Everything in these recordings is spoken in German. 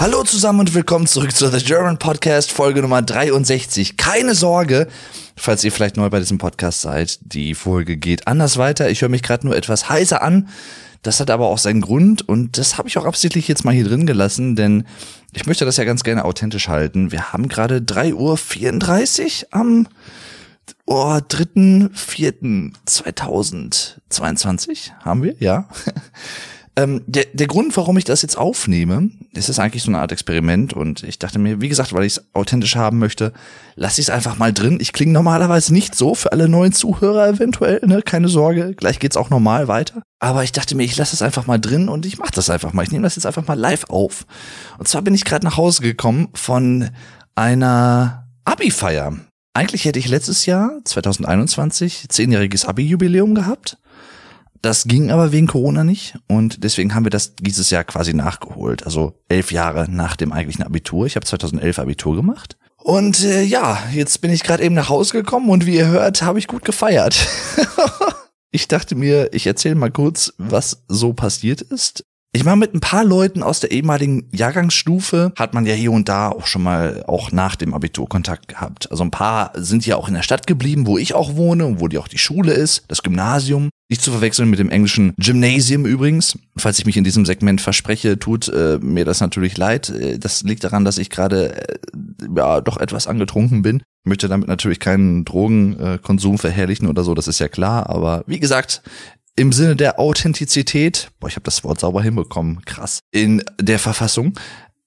Hallo zusammen und willkommen zurück zu The German Podcast, Folge Nummer 63. Keine Sorge, falls ihr vielleicht neu bei diesem Podcast seid, die Folge geht anders weiter. Ich höre mich gerade nur etwas heiser an. Das hat aber auch seinen Grund und das habe ich auch absichtlich jetzt mal hier drin gelassen, denn ich möchte das ja ganz gerne authentisch halten. Wir haben gerade 3.34 Uhr am oh, 3.4.2022 haben wir, ja. Ähm, der, der Grund, warum ich das jetzt aufnehme, ist es eigentlich so eine Art Experiment und ich dachte mir, wie gesagt, weil ich es authentisch haben möchte, lasse ich es einfach mal drin. Ich klinge normalerweise nicht so für alle neuen Zuhörer eventuell, ne? Keine Sorge, gleich geht's auch normal weiter. Aber ich dachte mir, ich lasse es einfach mal drin und ich mache das einfach mal. Ich nehme das jetzt einfach mal live auf. Und zwar bin ich gerade nach Hause gekommen von einer Abi-Feier. Eigentlich hätte ich letztes Jahr, 2021, zehnjähriges Abi-Jubiläum gehabt. Das ging aber wegen Corona nicht und deswegen haben wir das dieses Jahr quasi nachgeholt. Also elf Jahre nach dem eigentlichen Abitur. Ich habe 2011 Abitur gemacht. Und äh, ja, jetzt bin ich gerade eben nach Hause gekommen und wie ihr hört, habe ich gut gefeiert. ich dachte mir, ich erzähle mal kurz, was so passiert ist. Ich war mit ein paar Leuten aus der ehemaligen Jahrgangsstufe, hat man ja hier und da auch schon mal auch nach dem Abitur Kontakt gehabt. Also ein paar sind ja auch in der Stadt geblieben, wo ich auch wohne und wo die auch die Schule ist, das Gymnasium. Nicht zu verwechseln mit dem englischen Gymnasium übrigens. Falls ich mich in diesem Segment verspreche, tut äh, mir das natürlich leid. Äh, das liegt daran, dass ich gerade äh, ja doch etwas angetrunken bin. Möchte damit natürlich keinen Drogenkonsum verherrlichen oder so, das ist ja klar. Aber wie gesagt, im Sinne der Authentizität, boah, ich habe das Wort sauber hinbekommen, krass, in der Verfassung,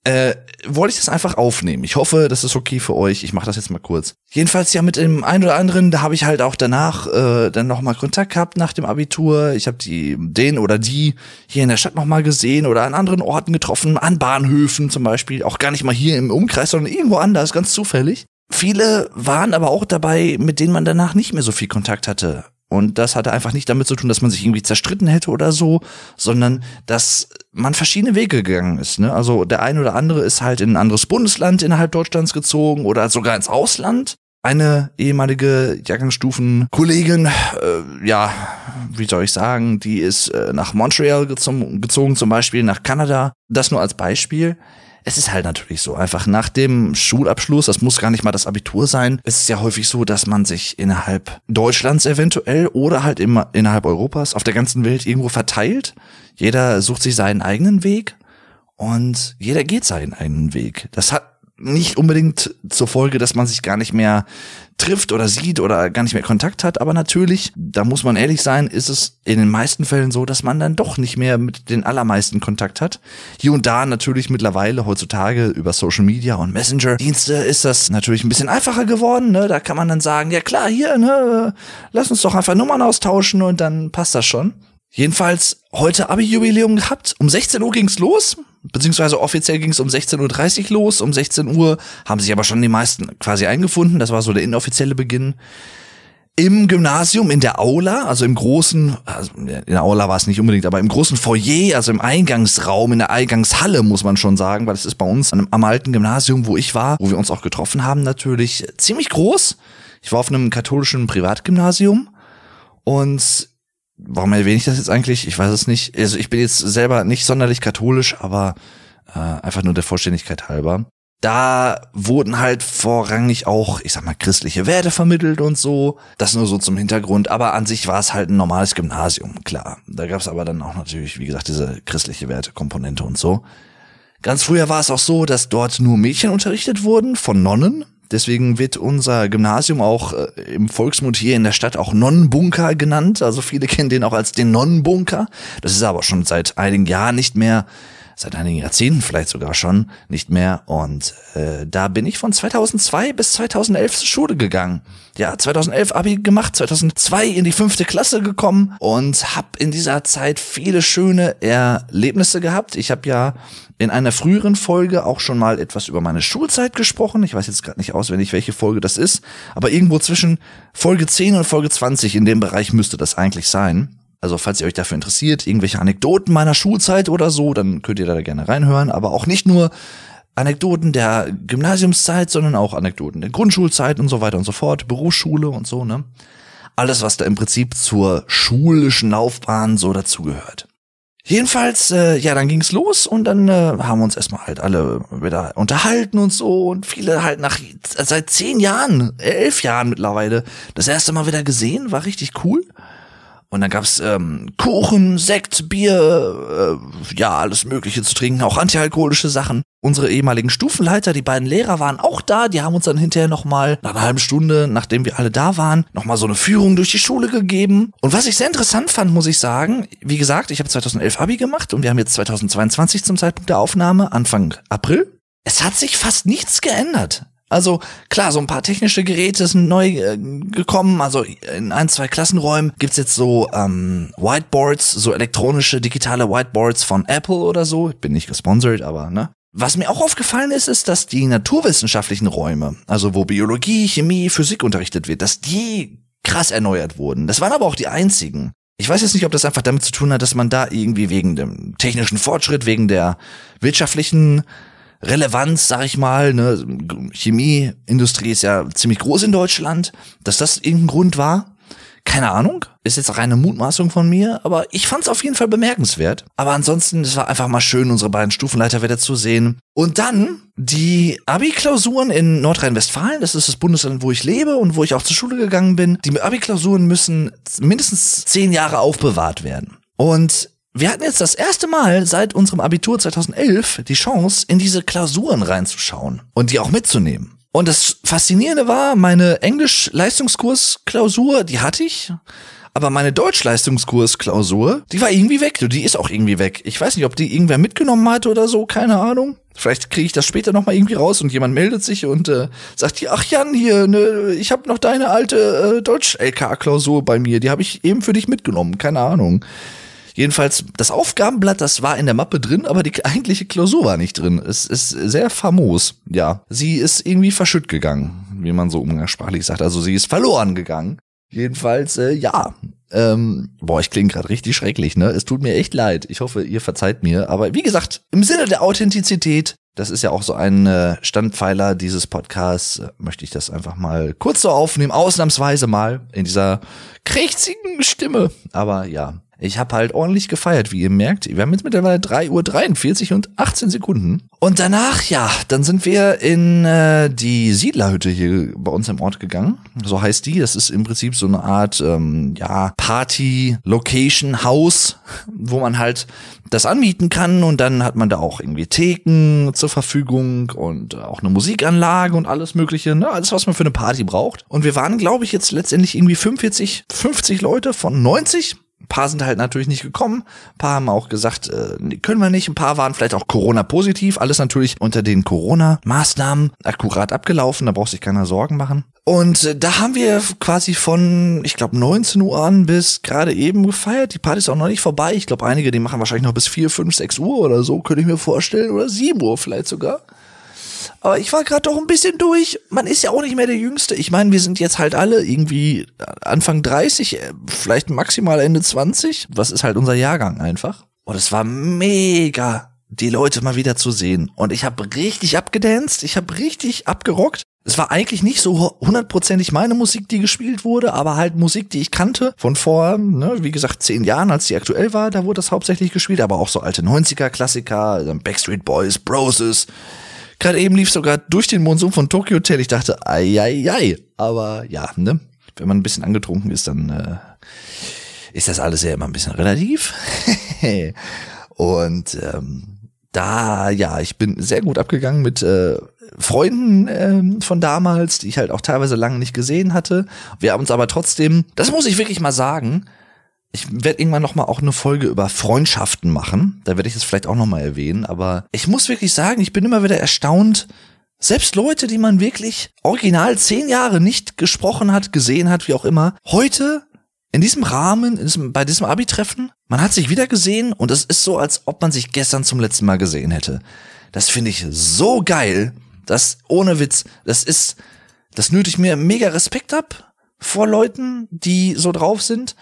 äh, wollte ich das einfach aufnehmen. Ich hoffe, das ist okay für euch. Ich mache das jetzt mal kurz. Jedenfalls ja mit dem einen oder anderen, da habe ich halt auch danach äh, dann nochmal Kontakt gehabt nach dem Abitur. Ich habe die den oder die hier in der Stadt nochmal gesehen oder an anderen Orten getroffen, an Bahnhöfen zum Beispiel. Auch gar nicht mal hier im Umkreis, sondern irgendwo anders, ganz zufällig. Viele waren aber auch dabei, mit denen man danach nicht mehr so viel Kontakt hatte. Und das hatte einfach nicht damit zu tun, dass man sich irgendwie zerstritten hätte oder so, sondern dass man verschiedene Wege gegangen ist. Ne? Also der eine oder andere ist halt in ein anderes Bundesland innerhalb Deutschlands gezogen oder sogar ins Ausland. Eine ehemalige Jahrgangsstufen-Kollegin, äh, ja, wie soll ich sagen, die ist äh, nach Montreal gezogen, gezogen, zum Beispiel nach Kanada. Das nur als Beispiel es ist halt natürlich so, einfach nach dem Schulabschluss, das muss gar nicht mal das Abitur sein, es ist ja häufig so, dass man sich innerhalb Deutschlands eventuell oder halt immer innerhalb Europas auf der ganzen Welt irgendwo verteilt. Jeder sucht sich seinen eigenen Weg und jeder geht seinen eigenen Weg. Das hat nicht unbedingt zur Folge, dass man sich gar nicht mehr trifft oder sieht oder gar nicht mehr Kontakt hat. Aber natürlich, da muss man ehrlich sein, ist es in den meisten Fällen so, dass man dann doch nicht mehr mit den allermeisten Kontakt hat. Hier und da natürlich mittlerweile heutzutage über Social Media und Messenger-Dienste ist das natürlich ein bisschen einfacher geworden. Ne? Da kann man dann sagen, ja klar, hier, ne, lass uns doch einfach Nummern austauschen und dann passt das schon. Jedenfalls heute Abi-Jubiläum gehabt. Um 16 Uhr ging's los beziehungsweise offiziell ging es um 16.30 Uhr los. Um 16 Uhr haben sich aber schon die meisten quasi eingefunden. Das war so der inoffizielle Beginn. Im Gymnasium, in der Aula, also im großen, also in der Aula war es nicht unbedingt, aber im großen Foyer, also im Eingangsraum, in der Eingangshalle, muss man schon sagen, weil es ist bei uns am alten Gymnasium, wo ich war, wo wir uns auch getroffen haben, natürlich ziemlich groß. Ich war auf einem katholischen Privatgymnasium und warum erwähne ich das jetzt eigentlich? Ich weiß es nicht. Also ich bin jetzt selber nicht sonderlich katholisch, aber äh, einfach nur der Vollständigkeit halber. Da wurden halt vorrangig auch, ich sag mal, christliche Werte vermittelt und so. Das nur so zum Hintergrund. Aber an sich war es halt ein normales Gymnasium, klar. Da gab es aber dann auch natürlich, wie gesagt, diese christliche Werte-Komponente und so. Ganz früher war es auch so, dass dort nur Mädchen unterrichtet wurden von Nonnen. Deswegen wird unser Gymnasium auch äh, im Volksmund hier in der Stadt auch Nonnenbunker genannt. Also viele kennen den auch als den Nonnenbunker. Das ist aber schon seit einigen Jahren nicht mehr seit einigen Jahrzehnten vielleicht sogar schon nicht mehr. Und äh, da bin ich von 2002 bis 2011 zur Schule gegangen. Ja, 2011 Abi gemacht, 2002 in die fünfte Klasse gekommen und habe in dieser Zeit viele schöne Erlebnisse gehabt. Ich habe ja in einer früheren Folge auch schon mal etwas über meine Schulzeit gesprochen. Ich weiß jetzt gerade nicht auswendig, welche Folge das ist, aber irgendwo zwischen Folge 10 und Folge 20 in dem Bereich müsste das eigentlich sein. Also falls ihr euch dafür interessiert, irgendwelche Anekdoten meiner Schulzeit oder so, dann könnt ihr da gerne reinhören. Aber auch nicht nur Anekdoten der Gymnasiumszeit, sondern auch Anekdoten der Grundschulzeit und so weiter und so fort, Berufsschule und so, ne? Alles, was da im Prinzip zur schulischen Laufbahn so dazugehört. Jedenfalls, äh, ja, dann ging's los und dann äh, haben wir uns erstmal halt alle wieder unterhalten und so und viele halt nach seit zehn Jahren, elf Jahren mittlerweile das erste Mal wieder gesehen, war richtig cool. Und dann gab's ähm, Kuchen, Sekt, Bier, äh, ja, alles Mögliche zu trinken, auch antialkoholische Sachen. Unsere ehemaligen Stufenleiter, die beiden Lehrer waren auch da, die haben uns dann hinterher nochmal, nach einer halben Stunde, nachdem wir alle da waren, nochmal so eine Führung durch die Schule gegeben. Und was ich sehr interessant fand, muss ich sagen, wie gesagt, ich habe 2011 Abi gemacht und wir haben jetzt 2022 zum Zeitpunkt der Aufnahme, Anfang April. Es hat sich fast nichts geändert. Also klar, so ein paar technische Geräte sind neu äh, gekommen. Also in ein, zwei Klassenräumen gibt's jetzt so ähm, Whiteboards, so elektronische digitale Whiteboards von Apple oder so. Ich bin nicht gesponsert, aber ne. Was mir auch aufgefallen ist, ist, dass die naturwissenschaftlichen Räume, also wo Biologie, Chemie, Physik unterrichtet wird, dass die krass erneuert wurden. Das waren aber auch die einzigen. Ich weiß jetzt nicht, ob das einfach damit zu tun hat, dass man da irgendwie wegen dem technischen Fortschritt, wegen der wirtschaftlichen Relevanz, sag ich mal, ne, Chemieindustrie ist ja ziemlich groß in Deutschland, dass das irgendein Grund war. Keine Ahnung, ist jetzt reine Mutmaßung von mir, aber ich fand es auf jeden Fall bemerkenswert. Aber ansonsten, es war einfach mal schön, unsere beiden Stufenleiter wieder zu sehen. Und dann die Abi-Klausuren in Nordrhein-Westfalen, das ist das Bundesland, wo ich lebe und wo ich auch zur Schule gegangen bin. Die Abi-Klausuren müssen mindestens zehn Jahre aufbewahrt werden. Und wir hatten jetzt das erste Mal seit unserem Abitur 2011 die Chance, in diese Klausuren reinzuschauen und die auch mitzunehmen. Und das Faszinierende war, meine Englisch-Leistungskurs-Klausur, die hatte ich. Aber meine Deutsch-Leistungskurs-Klausur, die war irgendwie weg. Die ist auch irgendwie weg. Ich weiß nicht, ob die irgendwer mitgenommen hat oder so, keine Ahnung. Vielleicht kriege ich das später nochmal irgendwie raus und jemand meldet sich und äh, sagt hier, ach Jan, hier, ne, ich habe noch deine alte äh, Deutsch-LK-Klausur bei mir, die habe ich eben für dich mitgenommen, keine Ahnung. Jedenfalls, das Aufgabenblatt, das war in der Mappe drin, aber die eigentliche Klausur war nicht drin. Es ist sehr famos, ja. Sie ist irgendwie verschütt gegangen, wie man so umgangssprachlich sagt. Also sie ist verloren gegangen. Jedenfalls, äh, ja. Ähm, boah, ich klinge gerade richtig schrecklich, ne? Es tut mir echt leid. Ich hoffe, ihr verzeiht mir. Aber wie gesagt, im Sinne der Authentizität, das ist ja auch so ein äh, Standpfeiler dieses Podcasts, äh, möchte ich das einfach mal kurz so aufnehmen, ausnahmsweise mal in dieser krächzigen Stimme. Aber ja, ich habe halt ordentlich gefeiert, wie ihr merkt. Wir haben jetzt mittlerweile 3.43 Uhr und 18 Sekunden. Und danach, ja, dann sind wir in äh, die Siedlerhütte hier bei uns im Ort gegangen. So heißt die. Das ist im Prinzip so eine Art, ähm, ja, Party-Location-Haus, wo man halt das anmieten kann und dann hat man da auch irgendwie Theken zur Verfügung und auch eine Musikanlage und alles mögliche, ne? Alles, was man für eine Party braucht. Und wir waren, glaube ich, jetzt letztendlich irgendwie 45, 50 Leute von 90 ein paar sind halt natürlich nicht gekommen. Ein paar haben auch gesagt, äh, können wir nicht. Ein paar waren vielleicht auch Corona-positiv. Alles natürlich unter den Corona-Maßnahmen akkurat abgelaufen. Da braucht sich keiner Sorgen machen. Und äh, da haben wir quasi von, ich glaube, 19 Uhr an bis gerade eben gefeiert. Die Party ist auch noch nicht vorbei. Ich glaube, einige, die machen wahrscheinlich noch bis 4, 5, 6 Uhr oder so, könnte ich mir vorstellen. Oder 7 Uhr vielleicht sogar. Aber ich war gerade doch ein bisschen durch. Man ist ja auch nicht mehr der Jüngste. Ich meine, wir sind jetzt halt alle irgendwie Anfang 30, äh, vielleicht maximal Ende 20. Was ist halt unser Jahrgang einfach? Und es war mega, die Leute mal wieder zu sehen. Und ich habe richtig abgedanced, ich habe richtig abgerockt. Es war eigentlich nicht so hundertprozentig meine Musik, die gespielt wurde, aber halt Musik, die ich kannte von vor, ne, wie gesagt, zehn Jahren, als die aktuell war, da wurde das hauptsächlich gespielt, aber auch so alte 90er-Klassiker, Backstreet Boys, Broses, Gerade eben lief sogar durch den Monsum von Tokyo Hotel. Ich dachte, ei, ei, ei. Aber ja, ne? Wenn man ein bisschen angetrunken ist, dann äh, ist das alles ja immer ein bisschen relativ. Und ähm, da, ja, ich bin sehr gut abgegangen mit äh, Freunden ähm, von damals, die ich halt auch teilweise lange nicht gesehen hatte. Wir haben uns aber trotzdem, das muss ich wirklich mal sagen, ich werde irgendwann noch mal auch eine Folge über Freundschaften machen. Da werde ich es vielleicht auch noch mal erwähnen. Aber ich muss wirklich sagen, ich bin immer wieder erstaunt. Selbst Leute, die man wirklich original zehn Jahre nicht gesprochen hat, gesehen hat, wie auch immer, heute in diesem Rahmen, in diesem, bei diesem Abi-Treffen, man hat sich wieder gesehen und es ist so, als ob man sich gestern zum letzten Mal gesehen hätte. Das finde ich so geil. Das ohne Witz, das ist, das nötigt mir mega Respekt ab vor Leuten, die so drauf sind.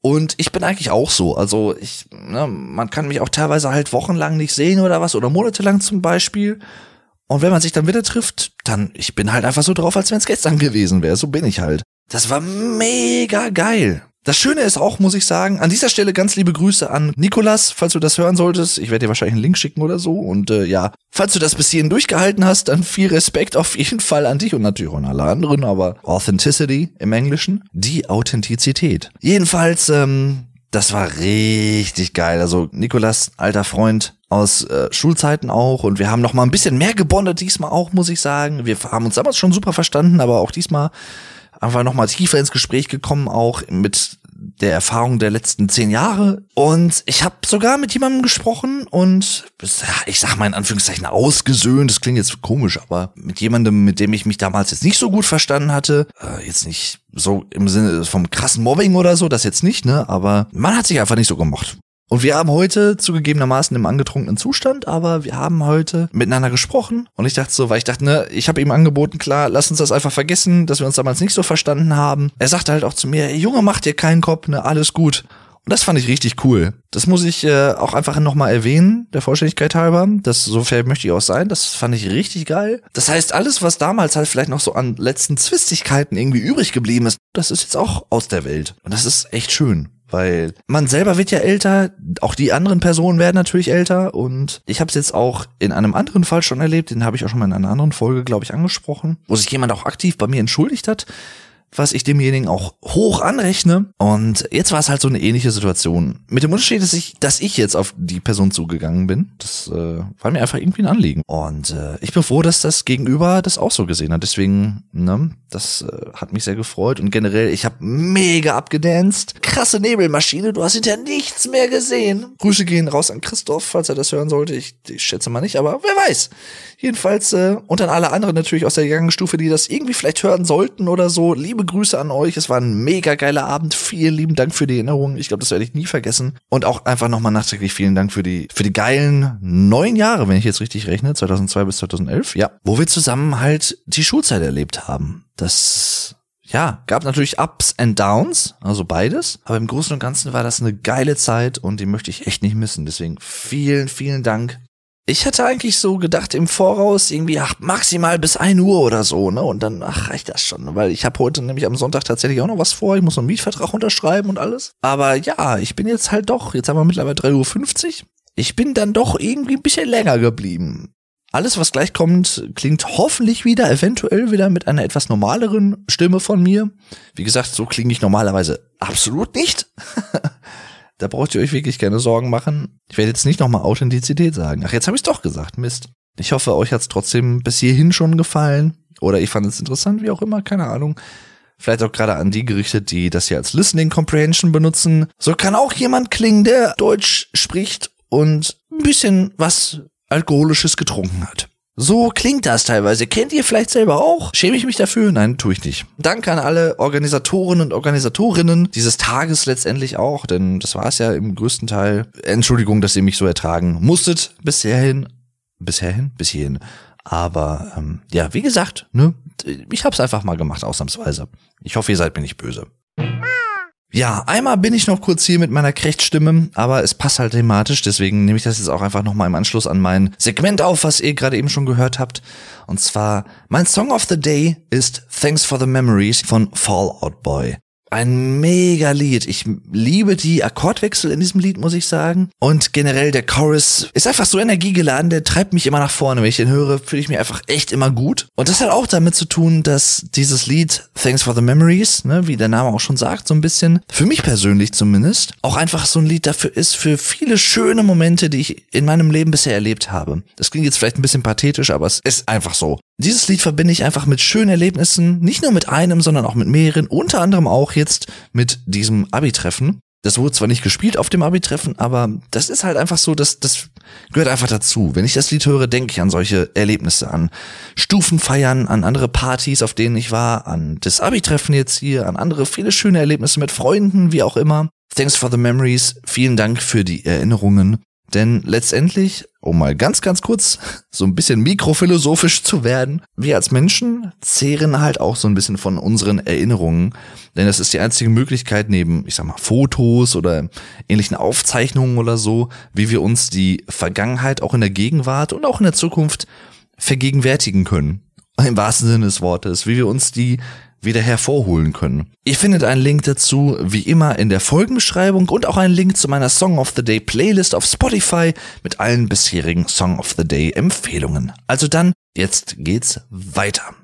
Und ich bin eigentlich auch so. Also ich, ne, man kann mich auch teilweise halt wochenlang nicht sehen oder was oder monatelang zum Beispiel. Und wenn man sich dann wieder trifft, dann ich bin halt einfach so drauf, als wenn es gestern gewesen wäre. So bin ich halt. Das war mega geil. Das Schöne ist auch, muss ich sagen, an dieser Stelle ganz liebe Grüße an Nikolas, falls du das hören solltest. Ich werde dir wahrscheinlich einen Link schicken oder so. Und äh, ja, falls du das bis hierhin durchgehalten hast, dann viel Respekt auf jeden Fall an dich und natürlich auch an alle anderen, aber Authenticity im Englischen, die Authentizität. Jedenfalls, ähm, das war richtig geil. Also Nikolas, alter Freund aus äh, Schulzeiten auch und wir haben noch mal ein bisschen mehr gebondet diesmal auch, muss ich sagen. Wir haben uns damals schon super verstanden, aber auch diesmal einfach noch mal tiefer ins Gespräch gekommen, auch mit der Erfahrung der letzten zehn Jahre. Und ich habe sogar mit jemandem gesprochen und ich sag mal in Anführungszeichen ausgesöhnt, das klingt jetzt komisch, aber mit jemandem, mit dem ich mich damals jetzt nicht so gut verstanden hatte, äh, jetzt nicht so im Sinne vom krassen Mobbing oder so, das jetzt nicht, ne? Aber man hat sich einfach nicht so gemocht. Und wir haben heute zugegebenermaßen im angetrunkenen Zustand, aber wir haben heute miteinander gesprochen und ich dachte so, weil ich dachte, ne, ich habe ihm angeboten, klar, lass uns das einfach vergessen, dass wir uns damals nicht so verstanden haben. Er sagte halt auch zu mir, Junge, mach dir keinen Kopf, ne, alles gut. Und das fand ich richtig cool. Das muss ich äh, auch einfach nochmal erwähnen, der Vollständigkeit halber. Das, so fair möchte ich auch sein. Das fand ich richtig geil. Das heißt, alles, was damals halt vielleicht noch so an letzten Zwistigkeiten irgendwie übrig geblieben ist, das ist jetzt auch aus der Welt. Und das ist echt schön weil man selber wird ja älter, auch die anderen Personen werden natürlich älter und ich habe es jetzt auch in einem anderen Fall schon erlebt, den habe ich auch schon mal in einer anderen Folge, glaube ich, angesprochen, wo sich jemand auch aktiv bei mir entschuldigt hat, was ich demjenigen auch hoch anrechne. Und jetzt war es halt so eine ähnliche Situation. Mit dem Unterschied, dass ich, dass ich jetzt auf die Person zugegangen bin. Das äh, war mir einfach irgendwie ein Anliegen. Und äh, ich bin froh, dass das Gegenüber das auch so gesehen hat. Deswegen, ne, das äh, hat mich sehr gefreut. Und generell, ich habe mega abgedanced. Krasse Nebelmaschine, du hast hinterher nichts mehr gesehen. Grüße gehen raus an Christoph, falls er das hören sollte. Ich, ich schätze mal nicht, aber wer weiß. Jedenfalls, äh, und an alle anderen natürlich aus der Jahrgangsstufe, die das irgendwie vielleicht hören sollten oder so. Liebe Grüße an euch. Es war ein mega geiler Abend. Vielen lieben Dank für die Erinnerung. Ich glaube, das werde ich nie vergessen. Und auch einfach nochmal nachträglich vielen Dank für die, für die geilen neun Jahre, wenn ich jetzt richtig rechne, 2002 bis 2011, ja, wo wir zusammen halt die Schulzeit erlebt haben. Das ja, gab natürlich Ups and Downs, also beides. Aber im Großen und Ganzen war das eine geile Zeit und die möchte ich echt nicht missen. Deswegen vielen, vielen Dank ich hatte eigentlich so gedacht im Voraus irgendwie ach, maximal bis ein Uhr oder so, ne? Und dann ach, reicht das schon, weil ich habe heute nämlich am Sonntag tatsächlich auch noch was vor. Ich muss noch einen Mietvertrag unterschreiben und alles. Aber ja, ich bin jetzt halt doch, jetzt haben wir mittlerweile 3.50 Uhr. Ich bin dann doch irgendwie ein bisschen länger geblieben. Alles, was gleich kommt, klingt hoffentlich wieder, eventuell wieder mit einer etwas normaleren Stimme von mir. Wie gesagt, so klinge ich normalerweise absolut nicht. Da braucht ihr euch wirklich keine Sorgen machen. Ich werde jetzt nicht nochmal Authentizität sagen. Ach, jetzt habe ich doch gesagt. Mist. Ich hoffe, euch hat's trotzdem bis hierhin schon gefallen. Oder ich fand es interessant, wie auch immer, keine Ahnung. Vielleicht auch gerade an die gerichtet, die das hier als Listening Comprehension benutzen. So kann auch jemand klingen, der Deutsch spricht und ein bisschen was Alkoholisches getrunken hat. So klingt das teilweise. Kennt ihr vielleicht selber auch? Schäme ich mich dafür? Nein, tue ich nicht. Danke an alle Organisatoren und Organisatorinnen dieses Tages letztendlich auch, denn das war es ja im größten Teil. Entschuldigung, dass ihr mich so ertragen musstet bisherhin. Bisherhin? Bis hierhin. Aber ähm, ja, wie gesagt, ne, ich hab's einfach mal gemacht, ausnahmsweise. Ich hoffe, ihr seid mir nicht böse. Ja, einmal bin ich noch kurz hier mit meiner Krechtstimme, aber es passt halt thematisch, deswegen nehme ich das jetzt auch einfach nochmal im Anschluss an mein Segment auf, was ihr gerade eben schon gehört habt. Und zwar, mein Song of the Day ist Thanks for the Memories von Fallout Boy. Ein mega Lied. Ich liebe die Akkordwechsel in diesem Lied, muss ich sagen. Und generell der Chorus ist einfach so energiegeladen, der treibt mich immer nach vorne. Wenn ich den höre, fühle ich mich einfach echt immer gut. Und das hat auch damit zu tun, dass dieses Lied Thanks for the Memories, ne, wie der Name auch schon sagt, so ein bisschen, für mich persönlich zumindest, auch einfach so ein Lied dafür ist, für viele schöne Momente, die ich in meinem Leben bisher erlebt habe. Das klingt jetzt vielleicht ein bisschen pathetisch, aber es ist einfach so. Dieses Lied verbinde ich einfach mit schönen Erlebnissen, nicht nur mit einem, sondern auch mit mehreren, unter anderem auch jetzt mit diesem Abi-Treffen. Das wurde zwar nicht gespielt auf dem Abi-Treffen, aber das ist halt einfach so, dass das gehört einfach dazu. Wenn ich das Lied höre, denke ich an solche Erlebnisse, an Stufenfeiern, an andere Partys, auf denen ich war, an das Abi-Treffen jetzt hier, an andere viele schöne Erlebnisse mit Freunden, wie auch immer. Thanks for the memories. Vielen Dank für die Erinnerungen. Denn letztendlich, um mal ganz, ganz kurz so ein bisschen mikrophilosophisch zu werden, wir als Menschen zehren halt auch so ein bisschen von unseren Erinnerungen. Denn das ist die einzige Möglichkeit neben, ich sag mal, Fotos oder ähnlichen Aufzeichnungen oder so, wie wir uns die Vergangenheit auch in der Gegenwart und auch in der Zukunft vergegenwärtigen können. im wahrsten Sinne des Wortes, wie wir uns die wieder hervorholen können. Ihr findet einen Link dazu, wie immer, in der Folgenbeschreibung und auch einen Link zu meiner Song of the Day Playlist auf Spotify mit allen bisherigen Song of the Day Empfehlungen. Also dann, jetzt geht's weiter.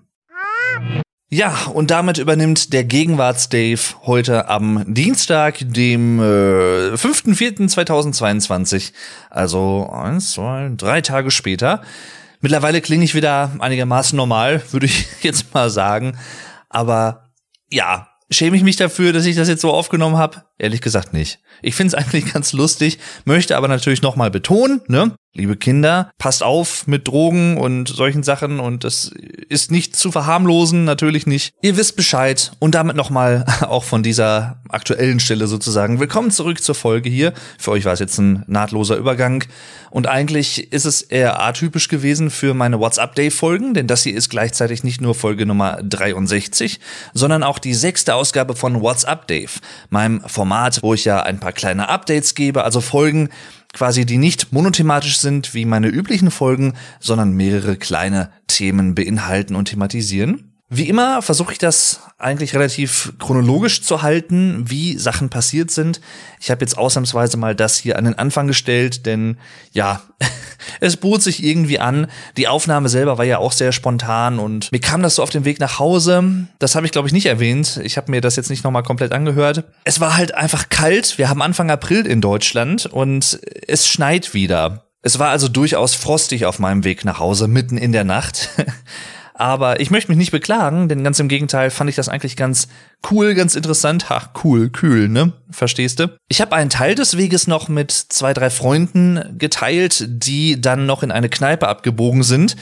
Ja, und damit übernimmt der Gegenwarts-Dave heute am Dienstag, dem äh, 5.4.2022, also eins, zwei, drei Tage später. Mittlerweile klinge ich wieder einigermaßen normal, würde ich jetzt mal sagen. Aber ja, schäme ich mich dafür, dass ich das jetzt so aufgenommen habe? Ehrlich gesagt nicht. Ich finde es eigentlich ganz lustig, möchte aber natürlich nochmal betonen, ne? Liebe Kinder, passt auf mit Drogen und solchen Sachen und das ist nicht zu verharmlosen, natürlich nicht. Ihr wisst Bescheid und damit nochmal auch von dieser aktuellen Stelle sozusagen. Willkommen zurück zur Folge hier. Für euch war es jetzt ein nahtloser Übergang und eigentlich ist es eher atypisch gewesen für meine WhatsApp-Day-Folgen, denn das hier ist gleichzeitig nicht nur Folge Nummer 63, sondern auch die sechste Ausgabe von WhatsApp Dave, meinem Format, wo ich ja ein paar kleine Updates gebe, also Folgen, quasi die nicht monothematisch sind wie meine üblichen Folgen, sondern mehrere kleine Themen beinhalten und thematisieren. Wie immer versuche ich das eigentlich relativ chronologisch zu halten, wie Sachen passiert sind. Ich habe jetzt ausnahmsweise mal das hier an den Anfang gestellt, denn ja, es bot sich irgendwie an. Die Aufnahme selber war ja auch sehr spontan und mir kam das so auf dem Weg nach Hause. Das habe ich glaube ich nicht erwähnt. Ich habe mir das jetzt nicht nochmal komplett angehört. Es war halt einfach kalt. Wir haben Anfang April in Deutschland und es schneit wieder. Es war also durchaus frostig auf meinem Weg nach Hause, mitten in der Nacht. Aber ich möchte mich nicht beklagen, denn ganz im Gegenteil fand ich das eigentlich ganz cool, ganz interessant. Ha, cool, kühl, ne? Verstehst du? Ich habe einen Teil des Weges noch mit zwei, drei Freunden geteilt, die dann noch in eine Kneipe abgebogen sind.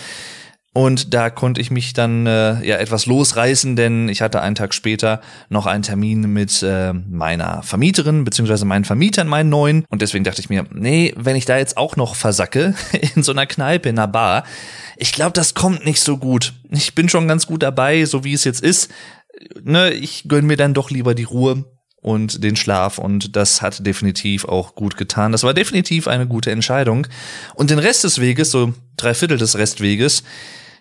Und da konnte ich mich dann äh, ja etwas losreißen, denn ich hatte einen Tag später noch einen Termin mit äh, meiner Vermieterin beziehungsweise meinen Vermietern, meinen neuen. Und deswegen dachte ich mir, nee, wenn ich da jetzt auch noch versacke in so einer Kneipe, in einer Bar, ich glaube, das kommt nicht so gut. Ich bin schon ganz gut dabei, so wie es jetzt ist. Ne, ich gönn mir dann doch lieber die Ruhe und den Schlaf und das hat definitiv auch gut getan. Das war definitiv eine gute Entscheidung. Und den Rest des Weges, so drei Viertel des Restweges,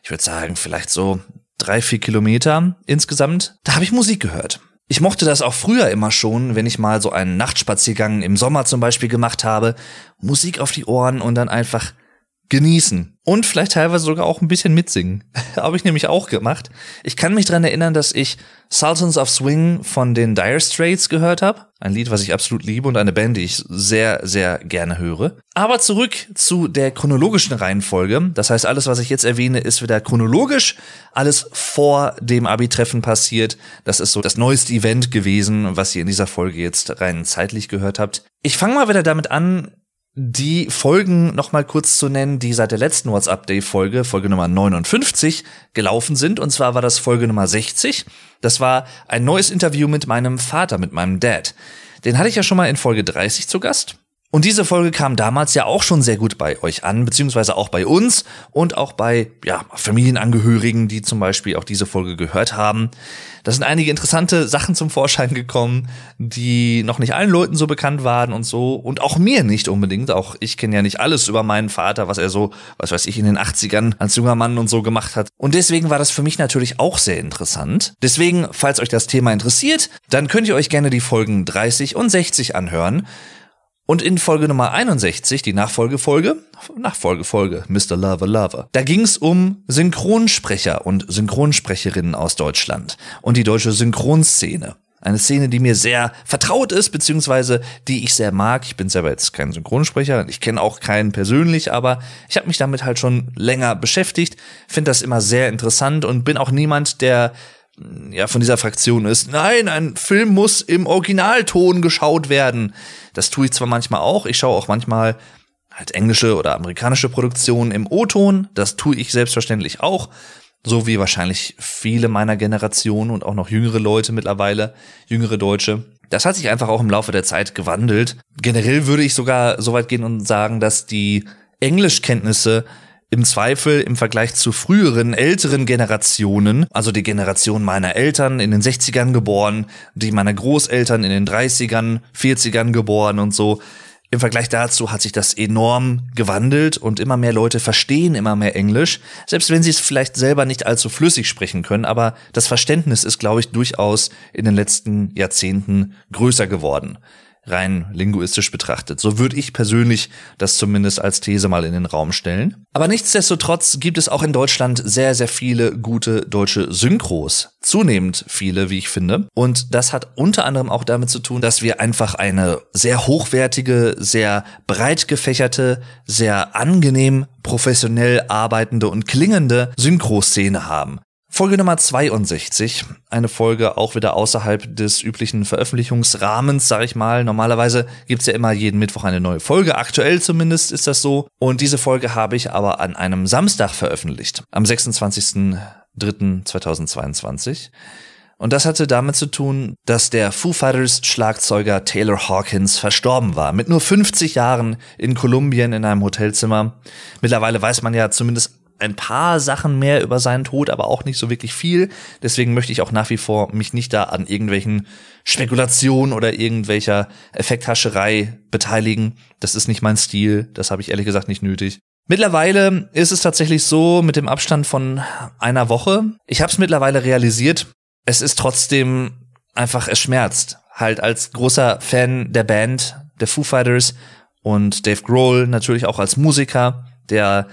ich würde sagen, vielleicht so drei, vier Kilometer insgesamt, da habe ich Musik gehört. Ich mochte das auch früher immer schon, wenn ich mal so einen Nachtspaziergang im Sommer zum Beispiel gemacht habe. Musik auf die Ohren und dann einfach genießen. Und vielleicht teilweise sogar auch ein bisschen mitsingen. Habe ich nämlich auch gemacht. Ich kann mich dran erinnern, dass ich Sultans of Swing von den Dire Straits gehört habe. Ein Lied, was ich absolut liebe und eine Band, die ich sehr, sehr gerne höre. Aber zurück zu der chronologischen Reihenfolge. Das heißt, alles, was ich jetzt erwähne, ist wieder chronologisch. Alles vor dem Abi-Treffen passiert. Das ist so das neueste Event gewesen, was ihr in dieser Folge jetzt rein zeitlich gehört habt. Ich fange mal wieder damit an, die Folgen noch mal kurz zu nennen, die seit der letzten WhatsApp-Day-Folge, Folge Nummer 59, gelaufen sind. Und zwar war das Folge Nummer 60. Das war ein neues Interview mit meinem Vater, mit meinem Dad. Den hatte ich ja schon mal in Folge 30 zu Gast. Und diese Folge kam damals ja auch schon sehr gut bei euch an, beziehungsweise auch bei uns und auch bei ja, Familienangehörigen, die zum Beispiel auch diese Folge gehört haben. Da sind einige interessante Sachen zum Vorschein gekommen, die noch nicht allen Leuten so bekannt waren und so. Und auch mir nicht unbedingt. Auch ich kenne ja nicht alles über meinen Vater, was er so, was weiß ich, in den 80ern als junger Mann und so gemacht hat. Und deswegen war das für mich natürlich auch sehr interessant. Deswegen, falls euch das Thema interessiert, dann könnt ihr euch gerne die Folgen 30 und 60 anhören. Und in Folge Nummer 61, die Nachfolgefolge, Nachfolgefolge, Mr. Lover Lover, da ging es um Synchronsprecher und Synchronsprecherinnen aus Deutschland und die deutsche Synchronszene. Eine Szene, die mir sehr vertraut ist, beziehungsweise die ich sehr mag. Ich bin selber jetzt kein Synchronsprecher, ich kenne auch keinen persönlich, aber ich habe mich damit halt schon länger beschäftigt, finde das immer sehr interessant und bin auch niemand, der ja von dieser Fraktion ist, nein, ein Film muss im Originalton geschaut werden. Das tue ich zwar manchmal auch, ich schaue auch manchmal halt englische oder amerikanische Produktionen im O-Ton, das tue ich selbstverständlich auch, so wie wahrscheinlich viele meiner Generation und auch noch jüngere Leute mittlerweile, jüngere Deutsche. Das hat sich einfach auch im Laufe der Zeit gewandelt. Generell würde ich sogar so weit gehen und sagen, dass die Englischkenntnisse im Zweifel im Vergleich zu früheren, älteren Generationen, also die Generation meiner Eltern in den 60ern geboren, die meiner Großeltern in den 30ern, 40ern geboren und so, Im Vergleich dazu hat sich das enorm gewandelt und immer mehr Leute verstehen immer mehr Englisch, selbst wenn sie es vielleicht selber nicht allzu flüssig sprechen können, aber das Verständnis ist, glaube ich, durchaus in den letzten Jahrzehnten größer geworden rein linguistisch betrachtet. So würde ich persönlich das zumindest als These mal in den Raum stellen. Aber nichtsdestotrotz gibt es auch in Deutschland sehr, sehr viele gute deutsche Synchros. Zunehmend viele, wie ich finde. Und das hat unter anderem auch damit zu tun, dass wir einfach eine sehr hochwertige, sehr breit gefächerte, sehr angenehm professionell arbeitende und klingende Synchroszene haben. Folge Nummer 62, eine Folge auch wieder außerhalb des üblichen Veröffentlichungsrahmens, sag ich mal. Normalerweise gibt's ja immer jeden Mittwoch eine neue Folge, aktuell zumindest ist das so. Und diese Folge habe ich aber an einem Samstag veröffentlicht, am 26.03.2022. Und das hatte damit zu tun, dass der Foo Fighters Schlagzeuger Taylor Hawkins verstorben war. Mit nur 50 Jahren in Kolumbien in einem Hotelzimmer. Mittlerweile weiß man ja zumindest ein paar Sachen mehr über seinen Tod, aber auch nicht so wirklich viel. Deswegen möchte ich auch nach wie vor mich nicht da an irgendwelchen Spekulationen oder irgendwelcher Effekthascherei beteiligen. Das ist nicht mein Stil. Das habe ich ehrlich gesagt nicht nötig. Mittlerweile ist es tatsächlich so mit dem Abstand von einer Woche. Ich habe es mittlerweile realisiert. Es ist trotzdem einfach, es schmerzt. Halt als großer Fan der Band, der Foo Fighters und Dave Grohl natürlich auch als Musiker, der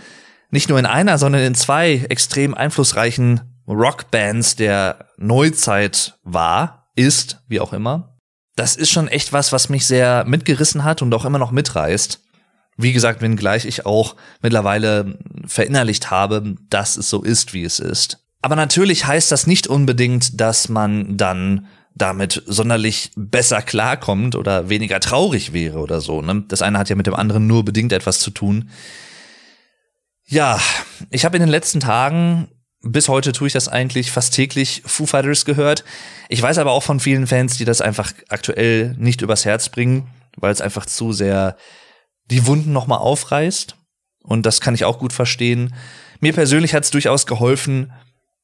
nicht nur in einer, sondern in zwei extrem einflussreichen Rockbands der Neuzeit war, ist, wie auch immer. Das ist schon echt was, was mich sehr mitgerissen hat und auch immer noch mitreißt. Wie gesagt, wenngleich ich auch mittlerweile verinnerlicht habe, dass es so ist, wie es ist. Aber natürlich heißt das nicht unbedingt, dass man dann damit sonderlich besser klarkommt oder weniger traurig wäre oder so. Ne? Das eine hat ja mit dem anderen nur bedingt etwas zu tun. Ja, ich habe in den letzten Tagen, bis heute tue ich das eigentlich fast täglich, Foo Fighters gehört. Ich weiß aber auch von vielen Fans, die das einfach aktuell nicht übers Herz bringen, weil es einfach zu sehr die Wunden nochmal aufreißt. Und das kann ich auch gut verstehen. Mir persönlich hat es durchaus geholfen,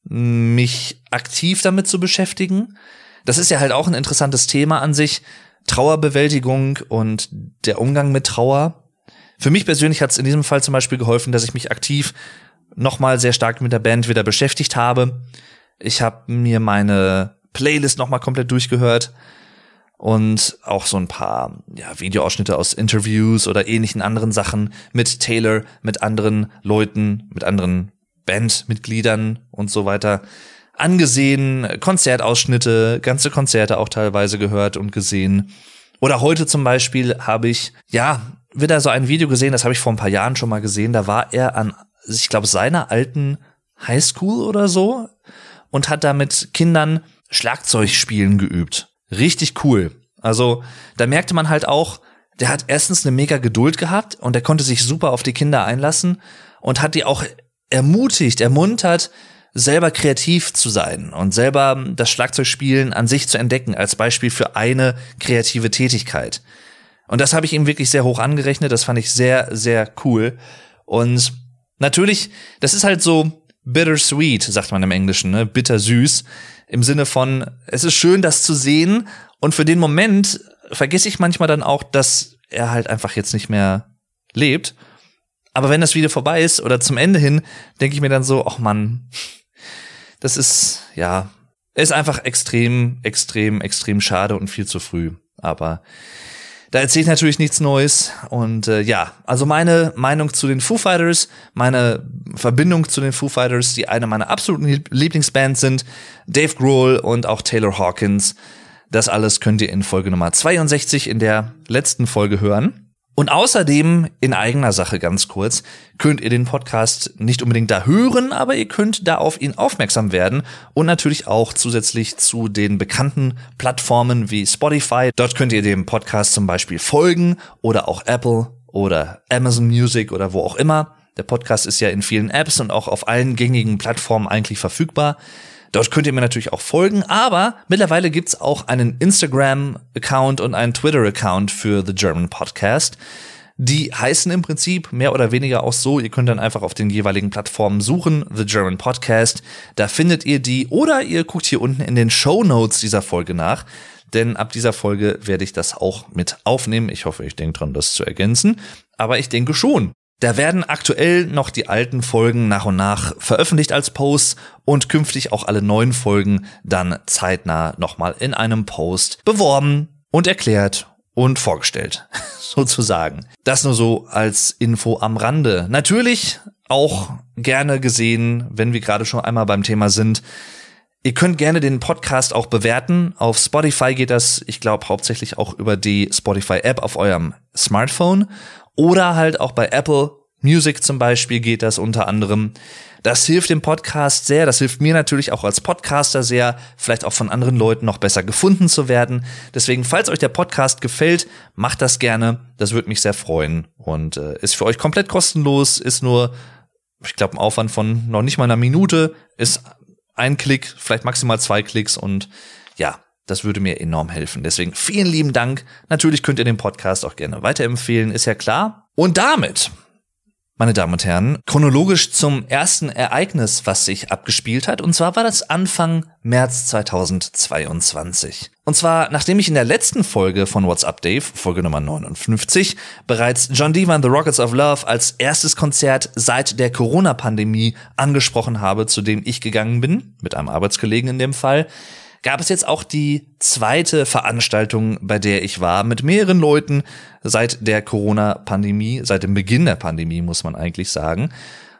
mich aktiv damit zu beschäftigen. Das ist ja halt auch ein interessantes Thema an sich. Trauerbewältigung und der Umgang mit Trauer. Für mich persönlich hat es in diesem Fall zum Beispiel geholfen, dass ich mich aktiv nochmal sehr stark mit der Band wieder beschäftigt habe. Ich habe mir meine Playlist nochmal komplett durchgehört und auch so ein paar ja, Videoausschnitte aus Interviews oder ähnlichen anderen Sachen mit Taylor, mit anderen Leuten, mit anderen Bandmitgliedern und so weiter angesehen, Konzertausschnitte, ganze Konzerte auch teilweise gehört und gesehen. Oder heute zum Beispiel habe ich, ja, wieder so ein Video gesehen, das habe ich vor ein paar Jahren schon mal gesehen. Da war er an, ich glaube, seiner alten Highschool oder so und hat da mit Kindern Schlagzeugspielen geübt. Richtig cool. Also da merkte man halt auch, der hat erstens eine mega Geduld gehabt und er konnte sich super auf die Kinder einlassen und hat die auch ermutigt, ermuntert, selber kreativ zu sein und selber das Schlagzeugspielen an sich zu entdecken als Beispiel für eine kreative Tätigkeit. Und das habe ich ihm wirklich sehr hoch angerechnet. Das fand ich sehr, sehr cool. Und natürlich, das ist halt so bittersweet, sagt man im Englischen, ne? Bittersüß. Im Sinne von, es ist schön, das zu sehen. Und für den Moment vergesse ich manchmal dann auch, dass er halt einfach jetzt nicht mehr lebt. Aber wenn das Video vorbei ist oder zum Ende hin, denke ich mir dann so, ach man, das ist, ja, ist einfach extrem, extrem, extrem schade und viel zu früh. Aber da erzähle ich natürlich nichts Neues. Und äh, ja, also meine Meinung zu den Foo Fighters, meine Verbindung zu den Foo Fighters, die eine meiner absoluten Lieblingsbands sind, Dave Grohl und auch Taylor Hawkins. Das alles könnt ihr in Folge Nummer 62 in der letzten Folge hören. Und außerdem in eigener Sache ganz kurz könnt ihr den Podcast nicht unbedingt da hören, aber ihr könnt da auf ihn aufmerksam werden und natürlich auch zusätzlich zu den bekannten Plattformen wie Spotify. Dort könnt ihr dem Podcast zum Beispiel folgen oder auch Apple oder Amazon Music oder wo auch immer. Der Podcast ist ja in vielen Apps und auch auf allen gängigen Plattformen eigentlich verfügbar. Dort könnt ihr mir natürlich auch folgen, aber mittlerweile gibt's auch einen Instagram-Account und einen Twitter-Account für The German Podcast. Die heißen im Prinzip mehr oder weniger auch so. Ihr könnt dann einfach auf den jeweiligen Plattformen suchen, The German Podcast. Da findet ihr die oder ihr guckt hier unten in den Show Notes dieser Folge nach. denn ab dieser Folge werde ich das auch mit aufnehmen. Ich hoffe, ich denke dran, das zu ergänzen, aber ich denke schon. Da werden aktuell noch die alten Folgen nach und nach veröffentlicht als Posts und künftig auch alle neuen Folgen dann zeitnah nochmal in einem Post beworben und erklärt und vorgestellt, sozusagen. Das nur so als Info am Rande. Natürlich auch gerne gesehen, wenn wir gerade schon einmal beim Thema sind. Ihr könnt gerne den Podcast auch bewerten. Auf Spotify geht das, ich glaube, hauptsächlich auch über die Spotify-App auf eurem Smartphone. Oder halt auch bei Apple Music zum Beispiel geht das unter anderem. Das hilft dem Podcast sehr. Das hilft mir natürlich auch als Podcaster sehr, vielleicht auch von anderen Leuten noch besser gefunden zu werden. Deswegen, falls euch der Podcast gefällt, macht das gerne. Das würde mich sehr freuen und äh, ist für euch komplett kostenlos. Ist nur, ich glaube, ein Aufwand von noch nicht mal einer Minute. Ist ein Klick, vielleicht maximal zwei Klicks und ja, das würde mir enorm helfen. Deswegen vielen lieben Dank. Natürlich könnt ihr den Podcast auch gerne weiterempfehlen, ist ja klar. Und damit meine Damen und Herren, chronologisch zum ersten Ereignis, was sich abgespielt hat. Und zwar war das Anfang März 2022. Und zwar, nachdem ich in der letzten Folge von What's Up Dave, Folge Nummer 59, bereits John Devan The Rockets of Love als erstes Konzert seit der Corona-Pandemie angesprochen habe, zu dem ich gegangen bin, mit einem Arbeitskollegen in dem Fall, gab es jetzt auch die zweite Veranstaltung, bei der ich war, mit mehreren Leuten seit der Corona-Pandemie, seit dem Beginn der Pandemie, muss man eigentlich sagen.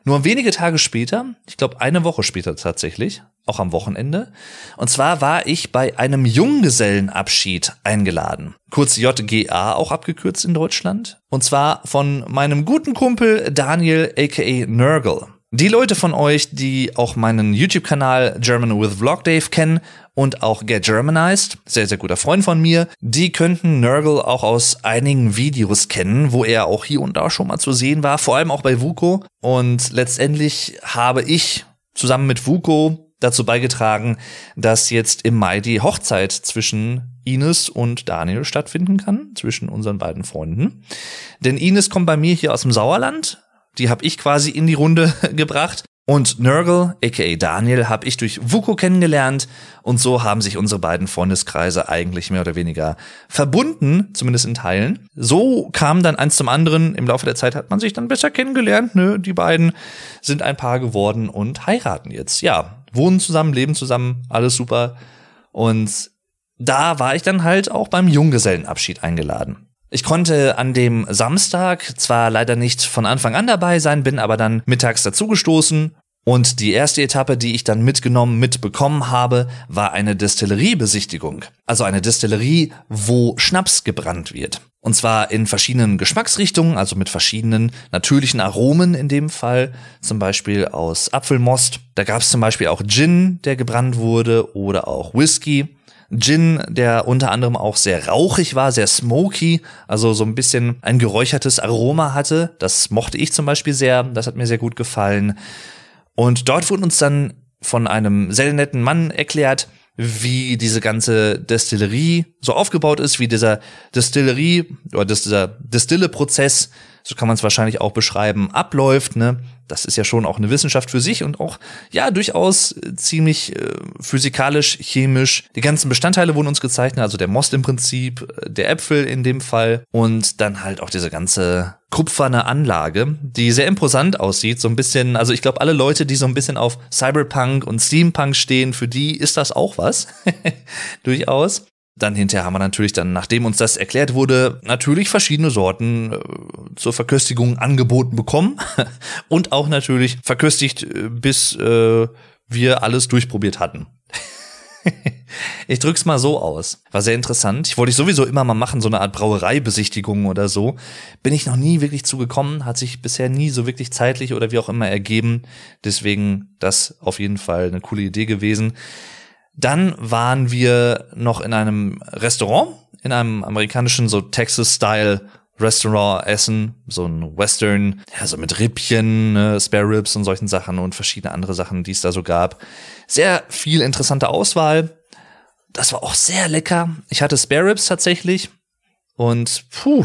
Nur wenige Tage später, ich glaube eine Woche später tatsächlich, auch am Wochenende. Und zwar war ich bei einem Junggesellenabschied eingeladen. Kurz JGA auch abgekürzt in Deutschland. Und zwar von meinem guten Kumpel Daniel aka Nurgle. Die Leute von euch, die auch meinen YouTube-Kanal German with Vlog Dave kennen und auch Get Germanized, sehr, sehr guter Freund von mir, die könnten Nurgle auch aus einigen Videos kennen, wo er auch hier und da schon mal zu sehen war, vor allem auch bei Vuko. Und letztendlich habe ich zusammen mit Vuko dazu beigetragen, dass jetzt im Mai die Hochzeit zwischen Ines und Daniel stattfinden kann, zwischen unseren beiden Freunden. Denn Ines kommt bei mir hier aus dem Sauerland, die habe ich quasi in die Runde gebracht. Und Nurgle, aka Daniel, habe ich durch Vuko kennengelernt und so haben sich unsere beiden Freundeskreise eigentlich mehr oder weniger verbunden, zumindest in Teilen. So kam dann eins zum anderen. Im Laufe der Zeit hat man sich dann besser kennengelernt. Ne? Die beiden sind ein Paar geworden und heiraten jetzt. Ja, wohnen zusammen, leben zusammen, alles super. Und da war ich dann halt auch beim Junggesellenabschied eingeladen. Ich konnte an dem Samstag zwar leider nicht von Anfang an dabei sein, bin aber dann mittags dazugestoßen und die erste Etappe, die ich dann mitgenommen, mitbekommen habe, war eine Destilleriebesichtigung. Also eine Destillerie, wo Schnaps gebrannt wird. Und zwar in verschiedenen Geschmacksrichtungen, also mit verschiedenen natürlichen Aromen in dem Fall. Zum Beispiel aus Apfelmost. Da gab es zum Beispiel auch Gin, der gebrannt wurde, oder auch Whisky. Gin, der unter anderem auch sehr rauchig war, sehr smoky, also so ein bisschen ein geräuchertes Aroma hatte. Das mochte ich zum Beispiel sehr, das hat mir sehr gut gefallen. Und dort wurde uns dann von einem sehr netten Mann erklärt, wie diese ganze Destillerie so aufgebaut ist, wie dieser Destillerie oder dieser Distille-Prozess, so kann man es wahrscheinlich auch beschreiben, abläuft. Ne? Das ist ja schon auch eine Wissenschaft für sich und auch ja durchaus äh, ziemlich äh, physikalisch, chemisch. Die ganzen Bestandteile wurden uns gezeichnet, also der Most im Prinzip, äh, der Äpfel in dem Fall und dann halt auch diese ganze kupferne Anlage, die sehr imposant aussieht, so ein bisschen, also ich glaube, alle Leute, die so ein bisschen auf Cyberpunk und Steampunk stehen, für die ist das auch was. Durchaus. Dann hinterher haben wir natürlich dann, nachdem uns das erklärt wurde, natürlich verschiedene Sorten äh, zur Verköstigung angeboten bekommen und auch natürlich verköstigt, äh, bis äh, wir alles durchprobiert hatten. ich drück's mal so aus. War sehr interessant. Ich wollte ich sowieso immer mal machen, so eine Art Brauereibesichtigung oder so. Bin ich noch nie wirklich zugekommen, hat sich bisher nie so wirklich zeitlich oder wie auch immer ergeben. Deswegen das auf jeden Fall eine coole Idee gewesen. Dann waren wir noch in einem Restaurant, in einem amerikanischen so Texas-Style Restaurant essen, so ein Western, ja, so mit Rippchen, ne, Spare Ribs und solchen Sachen und verschiedene andere Sachen, die es da so gab. Sehr viel interessante Auswahl. Das war auch sehr lecker. Ich hatte Spare Ribs tatsächlich und puh,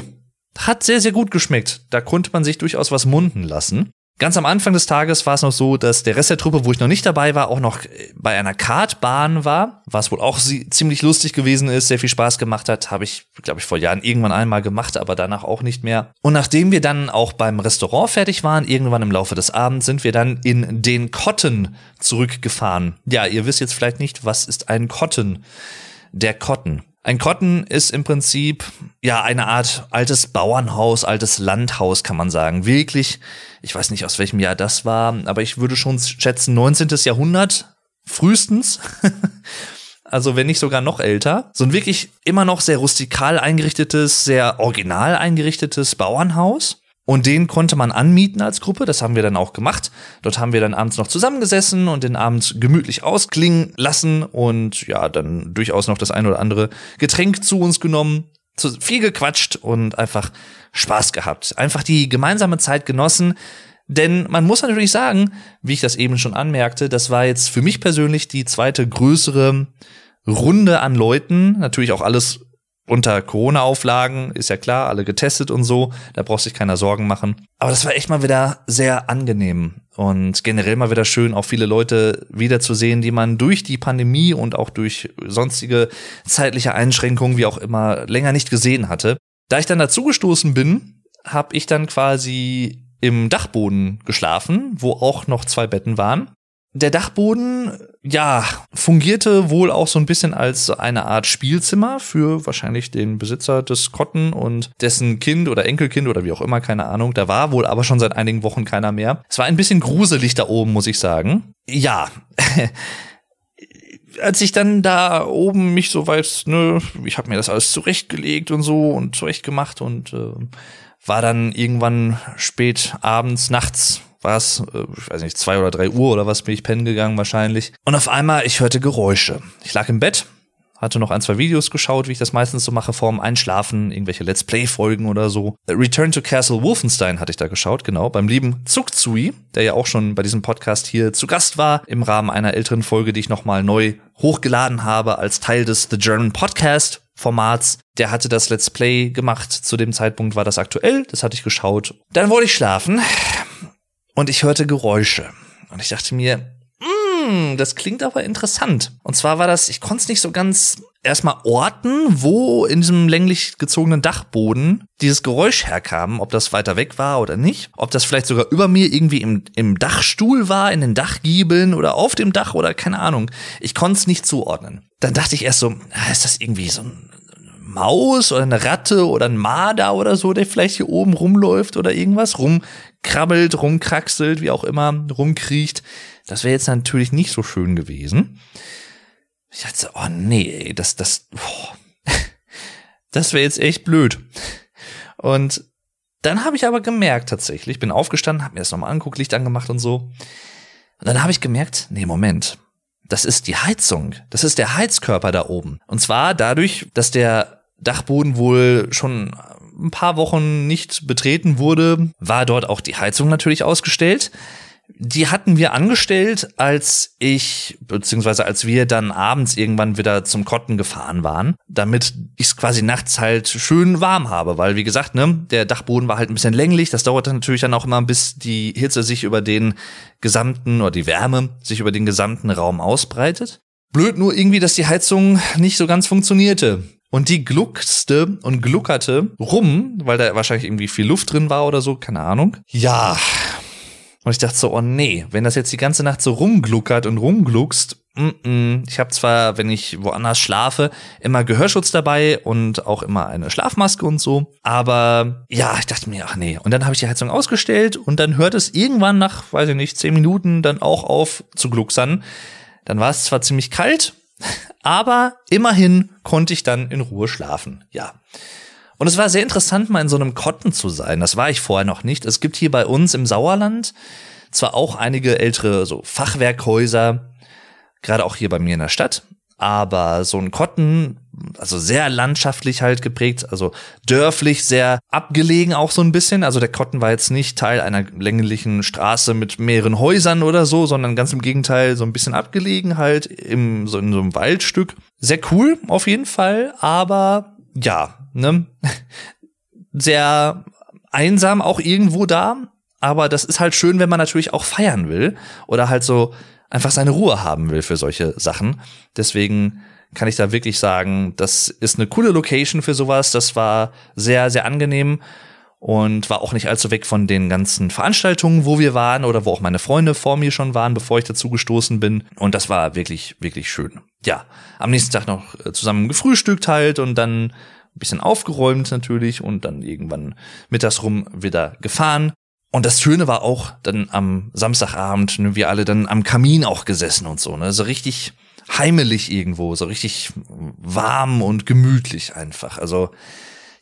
hat sehr, sehr gut geschmeckt. Da konnte man sich durchaus was munden lassen. Ganz am Anfang des Tages war es noch so, dass der Rest der Truppe, wo ich noch nicht dabei war, auch noch bei einer Kartbahn war, was wohl auch ziemlich lustig gewesen ist, sehr viel Spaß gemacht hat, habe ich, glaube ich, vor Jahren irgendwann einmal gemacht, aber danach auch nicht mehr. Und nachdem wir dann auch beim Restaurant fertig waren, irgendwann im Laufe des Abends, sind wir dann in den Kotten zurückgefahren. Ja, ihr wisst jetzt vielleicht nicht, was ist ein Kotten? Der Kotten. Ein Kotten ist im Prinzip ja eine Art altes Bauernhaus, altes Landhaus, kann man sagen. Wirklich, ich weiß nicht aus welchem Jahr das war, aber ich würde schon schätzen 19. Jahrhundert frühestens. also wenn nicht sogar noch älter. So ein wirklich immer noch sehr rustikal eingerichtetes, sehr original eingerichtetes Bauernhaus. Und den konnte man anmieten als Gruppe, das haben wir dann auch gemacht. Dort haben wir dann abends noch zusammengesessen und den Abend gemütlich ausklingen lassen und ja, dann durchaus noch das ein oder andere Getränk zu uns genommen, zu viel gequatscht und einfach Spaß gehabt. Einfach die gemeinsame Zeit genossen. Denn man muss natürlich sagen, wie ich das eben schon anmerkte, das war jetzt für mich persönlich die zweite größere Runde an Leuten. Natürlich auch alles unter Corona-Auflagen, ist ja klar, alle getestet und so, da braucht sich keiner Sorgen machen. Aber das war echt mal wieder sehr angenehm und generell mal wieder schön, auch viele Leute wiederzusehen, die man durch die Pandemie und auch durch sonstige zeitliche Einschränkungen, wie auch immer, länger nicht gesehen hatte. Da ich dann dazugestoßen bin, habe ich dann quasi im Dachboden geschlafen, wo auch noch zwei Betten waren. Der Dachboden, ja, fungierte wohl auch so ein bisschen als eine Art Spielzimmer für wahrscheinlich den Besitzer des Kotten und dessen Kind oder Enkelkind oder wie auch immer, keine Ahnung. Da war wohl aber schon seit einigen Wochen keiner mehr. Es war ein bisschen gruselig da oben, muss ich sagen. Ja. als ich dann da oben mich so weit, ne, ich habe mir das alles zurechtgelegt und so und zurechtgemacht und äh, war dann irgendwann spät abends, nachts war es, äh, ich weiß nicht, zwei oder drei Uhr oder was bin ich pennen gegangen wahrscheinlich. Und auf einmal, ich hörte Geräusche. Ich lag im Bett, hatte noch ein, zwei Videos geschaut, wie ich das meistens so mache, vorm Einschlafen, irgendwelche Let's Play-Folgen oder so. Return to Castle Wolfenstein hatte ich da geschaut, genau, beim lieben Zugzui, der ja auch schon bei diesem Podcast hier zu Gast war, im Rahmen einer älteren Folge, die ich nochmal neu hochgeladen habe als Teil des The German Podcast Formats. Der hatte das Let's Play gemacht. Zu dem Zeitpunkt war das aktuell. Das hatte ich geschaut. Dann wollte ich schlafen und ich hörte Geräusche. Und ich dachte mir, mm, das klingt aber interessant. Und zwar war das, ich konnte es nicht so ganz erstmal orten, wo in diesem länglich gezogenen Dachboden dieses Geräusch herkam, ob das weiter weg war oder nicht, ob das vielleicht sogar über mir irgendwie im, im Dachstuhl war, in den Dachgiebeln oder auf dem Dach oder keine Ahnung. Ich konnte es nicht zuordnen. Dann dachte ich erst so, ah, ist das irgendwie so ein Maus oder eine Ratte oder ein Marder oder so, der vielleicht hier oben rumläuft oder irgendwas rumkrabbelt, rumkraxelt, wie auch immer, rumkriecht. Das wäre jetzt natürlich nicht so schön gewesen. Ich dachte, oh nee, das, das, boah, das wäre jetzt echt blöd. Und dann habe ich aber gemerkt tatsächlich, bin aufgestanden, habe mir das nochmal angeguckt, Licht angemacht und so. Und dann habe ich gemerkt, nee, Moment, das ist die Heizung. Das ist der Heizkörper da oben. Und zwar dadurch, dass der Dachboden wohl schon ein paar Wochen nicht betreten wurde, war dort auch die Heizung natürlich ausgestellt. Die hatten wir angestellt, als ich, beziehungsweise als wir dann abends irgendwann wieder zum Kotten gefahren waren, damit ich es quasi nachts halt schön warm habe, weil wie gesagt, ne, der Dachboden war halt ein bisschen länglich, das dauerte natürlich dann auch immer, bis die Hitze sich über den gesamten, oder die Wärme sich über den gesamten Raum ausbreitet. Blöd nur irgendwie, dass die Heizung nicht so ganz funktionierte. Und die gluckste und gluckerte rum, weil da wahrscheinlich irgendwie viel Luft drin war oder so, keine Ahnung. Ja. Und ich dachte so, oh nee, wenn das jetzt die ganze Nacht so rumgluckert und rumgluckst, mm -mm. ich habe zwar, wenn ich woanders schlafe, immer Gehörschutz dabei und auch immer eine Schlafmaske und so, aber ja, ich dachte mir, ach nee. Und dann habe ich die Heizung ausgestellt und dann hört es irgendwann nach, weiß ich nicht, zehn Minuten dann auch auf zu glucksern. Dann war es zwar ziemlich kalt, aber immerhin konnte ich dann in Ruhe schlafen. Ja. Und es war sehr interessant, mal in so einem Kotten zu sein. Das war ich vorher noch nicht. Es gibt hier bei uns im Sauerland zwar auch einige ältere so Fachwerkhäuser, gerade auch hier bei mir in der Stadt, aber so ein Kotten, also sehr landschaftlich halt geprägt, also dörflich, sehr abgelegen auch so ein bisschen. Also der Kotten war jetzt nicht Teil einer länglichen Straße mit mehreren Häusern oder so, sondern ganz im Gegenteil so ein bisschen abgelegen halt im, so in so einem Waldstück. Sehr cool auf jeden Fall, aber ja, ne, sehr einsam auch irgendwo da. aber das ist halt schön, wenn man natürlich auch feiern will oder halt so einfach seine Ruhe haben will für solche Sachen. Deswegen kann ich da wirklich sagen, das ist eine coole Location für sowas. Das war sehr, sehr angenehm und war auch nicht allzu weg von den ganzen Veranstaltungen, wo wir waren oder wo auch meine Freunde vor mir schon waren, bevor ich dazu gestoßen bin. Und das war wirklich, wirklich schön. Ja, am nächsten Tag noch äh, zusammen gefrühstückt halt und dann ein bisschen aufgeräumt natürlich und dann irgendwann mittags rum wieder gefahren. Und das Schöne war auch dann am Samstagabend, ne, wir alle dann am Kamin auch gesessen und so, ne, so richtig heimelig irgendwo, so richtig warm und gemütlich einfach. Also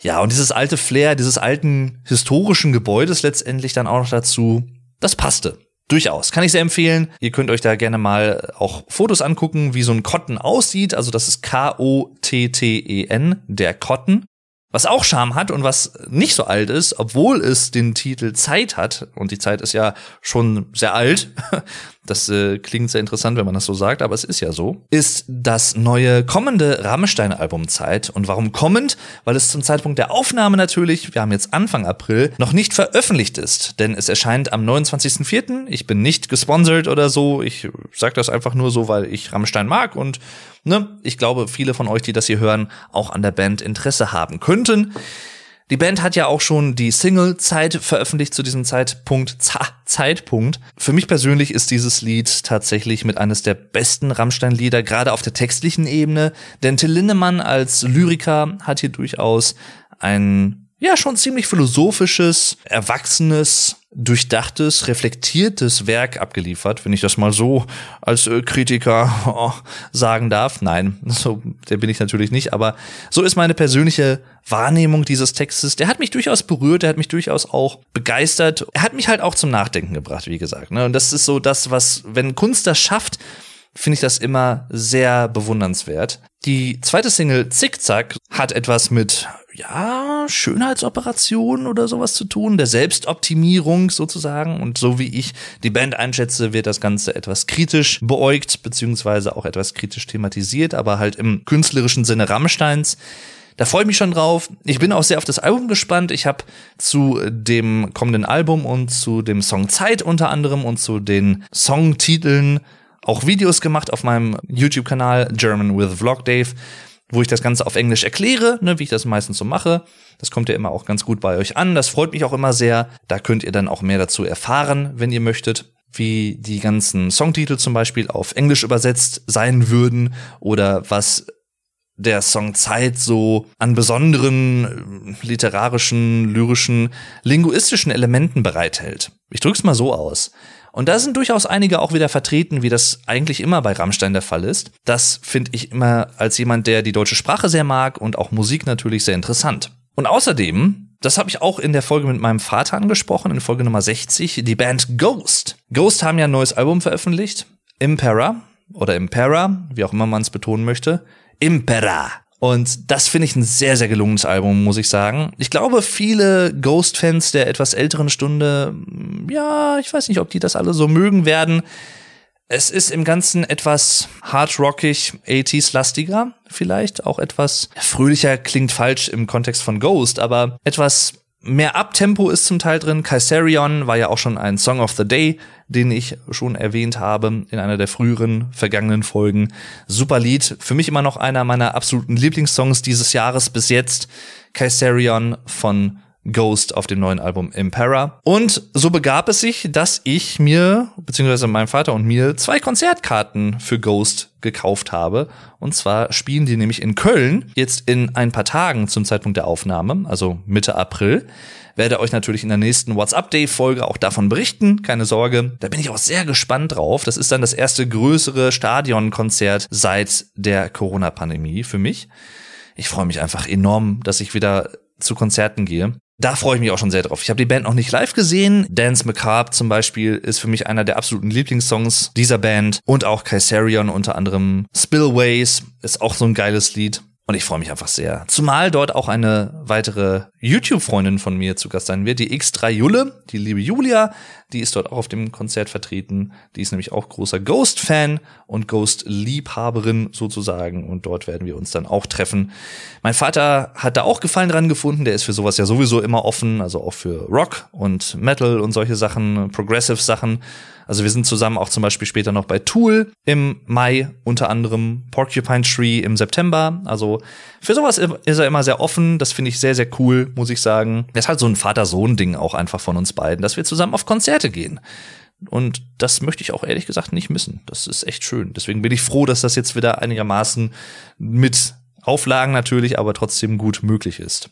ja, und dieses alte Flair, dieses alten historischen Gebäudes letztendlich dann auch noch dazu, das passte. Durchaus. Kann ich sehr empfehlen. Ihr könnt euch da gerne mal auch Fotos angucken, wie so ein Kotten aussieht. Also das ist K-O-T-T-E-N, der Kotten. Was auch Charme hat und was nicht so alt ist, obwohl es den Titel Zeit hat, und die Zeit ist ja schon sehr alt, das äh, klingt sehr interessant, wenn man das so sagt, aber es ist ja so, ist das neue kommende Rammstein-Album Zeit. Und warum kommend? Weil es zum Zeitpunkt der Aufnahme natürlich, wir haben jetzt Anfang April, noch nicht veröffentlicht ist. Denn es erscheint am 29.04. Ich bin nicht gesponsert oder so. Ich sag das einfach nur so, weil ich Rammstein mag und ne, ich glaube, viele von euch, die das hier hören, auch an der Band Interesse haben könnten. Die Band hat ja auch schon die Single Zeit veröffentlicht zu diesem Zeitpunkt. Z Zeitpunkt. Für mich persönlich ist dieses Lied tatsächlich mit eines der besten Rammstein-Lieder, gerade auf der textlichen Ebene. Denn Till Lindemann als Lyriker hat hier durchaus ein ja schon ziemlich philosophisches, erwachsenes, durchdachtes, reflektiertes Werk abgeliefert, wenn ich das mal so als äh, Kritiker oh, sagen darf. Nein, so der bin ich natürlich nicht, aber so ist meine persönliche Wahrnehmung dieses Textes. Der hat mich durchaus berührt, der hat mich durchaus auch begeistert. Er hat mich halt auch zum Nachdenken gebracht, wie gesagt. Ne? Und das ist so das, was, wenn Kunst das schafft, finde ich das immer sehr bewundernswert. Die zweite Single Zickzack hat etwas mit ja, Schönheitsoperation oder sowas zu tun, der Selbstoptimierung sozusagen. Und so wie ich die Band einschätze, wird das Ganze etwas kritisch beäugt, beziehungsweise auch etwas kritisch thematisiert, aber halt im künstlerischen Sinne Rammsteins. Da freue ich mich schon drauf. Ich bin auch sehr auf das Album gespannt. Ich habe zu dem kommenden Album und zu dem Song Zeit unter anderem und zu den Songtiteln auch Videos gemacht auf meinem YouTube-Kanal German with Vlog Dave wo ich das Ganze auf Englisch erkläre, ne, wie ich das meistens so mache. Das kommt ja immer auch ganz gut bei euch an. Das freut mich auch immer sehr. Da könnt ihr dann auch mehr dazu erfahren, wenn ihr möchtet wie die ganzen Songtitel zum Beispiel auf Englisch übersetzt sein würden oder was der Song Zeit so an besonderen äh, literarischen, lyrischen, linguistischen Elementen bereithält. Ich drück's mal so aus. Und da sind durchaus einige auch wieder vertreten, wie das eigentlich immer bei Rammstein der Fall ist. Das finde ich immer als jemand, der die deutsche Sprache sehr mag und auch Musik natürlich sehr interessant. Und außerdem, das habe ich auch in der Folge mit meinem Vater angesprochen, in Folge Nummer 60, die Band Ghost. Ghost haben ja ein neues Album veröffentlicht, Impera oder Impera, wie auch immer man es betonen möchte. Impera. Und das finde ich ein sehr, sehr gelungenes Album, muss ich sagen. Ich glaube, viele Ghost-Fans der etwas älteren Stunde, ja, ich weiß nicht, ob die das alle so mögen werden. Es ist im Ganzen etwas hard-rockig, 80s-lastiger, vielleicht auch etwas fröhlicher klingt falsch im Kontext von Ghost, aber etwas mehr Abtempo ist zum Teil drin. Kaiserion war ja auch schon ein Song of the Day, den ich schon erwähnt habe in einer der früheren vergangenen Folgen. Super Lied. Für mich immer noch einer meiner absoluten Lieblingssongs dieses Jahres bis jetzt. Kaiserion von Ghost auf dem neuen Album Impera. Und so begab es sich, dass ich mir, beziehungsweise mein Vater und mir, zwei Konzertkarten für Ghost gekauft habe. Und zwar spielen die nämlich in Köln jetzt in ein paar Tagen zum Zeitpunkt der Aufnahme, also Mitte April. Werde euch natürlich in der nächsten WhatsApp-Day-Folge auch davon berichten, keine Sorge. Da bin ich auch sehr gespannt drauf. Das ist dann das erste größere Stadionkonzert seit der Corona-Pandemie für mich. Ich freue mich einfach enorm, dass ich wieder zu Konzerten gehe. Da freue ich mich auch schon sehr drauf. Ich habe die Band noch nicht live gesehen. Dance Macabre zum Beispiel ist für mich einer der absoluten Lieblingssongs dieser Band. Und auch Kaiserion unter anderem. Spillways ist auch so ein geiles Lied. Und ich freue mich einfach sehr. Zumal dort auch eine weitere YouTube-Freundin von mir zu Gast sein wird, die X3 Jule, die liebe Julia. Die ist dort auch auf dem Konzert vertreten. Die ist nämlich auch großer Ghost-Fan und Ghost-Liebhaberin sozusagen. Und dort werden wir uns dann auch treffen. Mein Vater hat da auch Gefallen dran gefunden. Der ist für sowas ja sowieso immer offen. Also auch für Rock und Metal und solche Sachen, Progressive Sachen. Also wir sind zusammen auch zum Beispiel später noch bei Tool im Mai, unter anderem Porcupine Tree im September. Also für sowas ist er immer sehr offen. Das finde ich sehr, sehr cool, muss ich sagen. Das ist halt so ein Vater-Sohn-Ding auch einfach von uns beiden, dass wir zusammen auf Konzerte gehen. Und das möchte ich auch ehrlich gesagt nicht missen. Das ist echt schön. Deswegen bin ich froh, dass das jetzt wieder einigermaßen mit Auflagen natürlich, aber trotzdem gut möglich ist.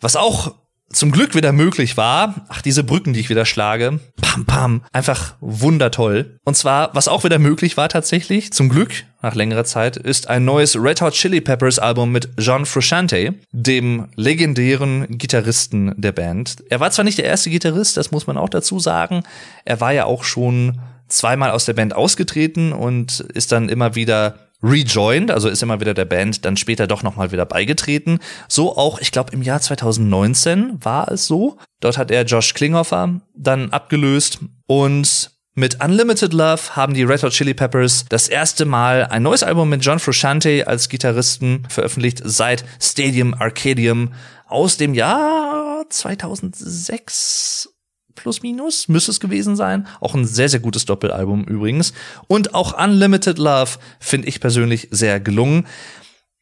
Was auch zum Glück wieder möglich war. Ach, diese Brücken, die ich wieder schlage. Pam, pam. Einfach wundertoll. Und zwar, was auch wieder möglich war tatsächlich, zum Glück, nach längerer Zeit, ist ein neues Red Hot Chili Peppers Album mit John Frusciante, dem legendären Gitarristen der Band. Er war zwar nicht der erste Gitarrist, das muss man auch dazu sagen. Er war ja auch schon zweimal aus der Band ausgetreten und ist dann immer wieder rejoined, also ist immer wieder der Band dann später doch nochmal wieder beigetreten. So auch, ich glaube, im Jahr 2019 war es so. Dort hat er Josh Klinghoffer dann abgelöst und mit Unlimited Love haben die Red Hot Chili Peppers das erste Mal ein neues Album mit John Frusciante als Gitarristen veröffentlicht seit Stadium Arcadium aus dem Jahr 2006 plus minus, müsste es gewesen sein. Auch ein sehr, sehr gutes Doppelalbum übrigens. Und auch Unlimited Love finde ich persönlich sehr gelungen.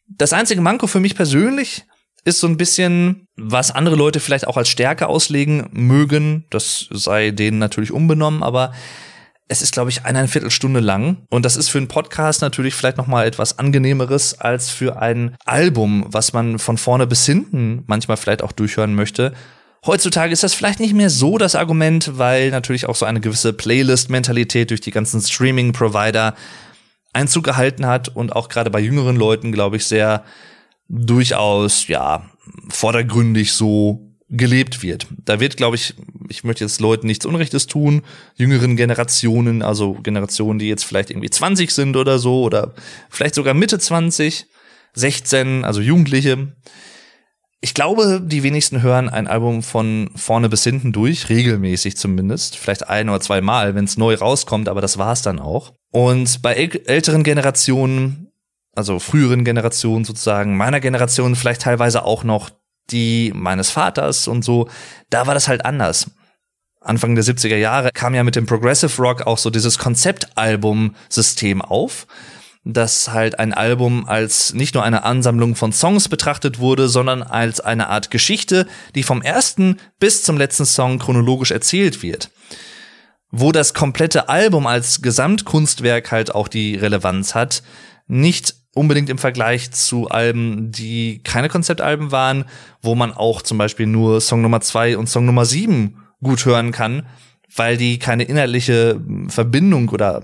Das einzige Manko für mich persönlich ist so ein bisschen, was andere Leute vielleicht auch als Stärke auslegen mögen. Das sei denen natürlich unbenommen, aber es ist, glaube ich, eine Viertelstunde lang. Und das ist für einen Podcast natürlich vielleicht noch mal etwas angenehmeres als für ein Album, was man von vorne bis hinten manchmal vielleicht auch durchhören möchte. Heutzutage ist das vielleicht nicht mehr so das Argument, weil natürlich auch so eine gewisse Playlist-Mentalität durch die ganzen Streaming-Provider Einzug gehalten hat und auch gerade bei jüngeren Leuten, glaube ich, sehr durchaus, ja, vordergründig so gelebt wird. Da wird, glaube ich, ich möchte jetzt Leuten nichts Unrechtes tun, jüngeren Generationen, also Generationen, die jetzt vielleicht irgendwie 20 sind oder so, oder vielleicht sogar Mitte 20, 16, also Jugendliche, ich glaube, die wenigsten hören ein Album von vorne bis hinten durch, regelmäßig zumindest. Vielleicht ein oder zwei Mal, wenn es neu rauskommt, aber das war's dann auch. Und bei älteren Generationen, also früheren Generationen sozusagen, meiner Generation vielleicht teilweise auch noch die meines Vaters und so, da war das halt anders. Anfang der 70er Jahre kam ja mit dem Progressive Rock auch so dieses Konzeptalbum-System auf dass halt ein Album als nicht nur eine Ansammlung von Songs betrachtet wurde, sondern als eine Art Geschichte, die vom ersten bis zum letzten Song chronologisch erzählt wird. Wo das komplette Album als Gesamtkunstwerk halt auch die Relevanz hat, nicht unbedingt im Vergleich zu Alben, die keine Konzeptalben waren, wo man auch zum Beispiel nur Song Nummer zwei und Song Nummer sieben gut hören kann, weil die keine inhaltliche Verbindung oder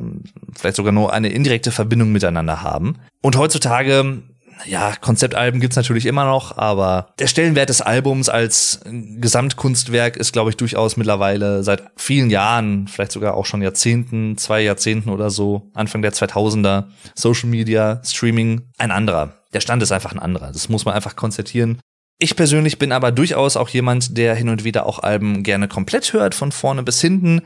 vielleicht sogar nur eine indirekte Verbindung miteinander haben. Und heutzutage ja, Konzeptalben gibt's natürlich immer noch, aber der Stellenwert des Albums als Gesamtkunstwerk ist, glaube ich, durchaus mittlerweile seit vielen Jahren, vielleicht sogar auch schon Jahrzehnten, zwei Jahrzehnten oder so, Anfang der 2000er, Social Media, Streaming, ein anderer. Der Stand ist einfach ein anderer. Das muss man einfach konstatieren. Ich persönlich bin aber durchaus auch jemand, der hin und wieder auch Alben gerne komplett hört, von vorne bis hinten.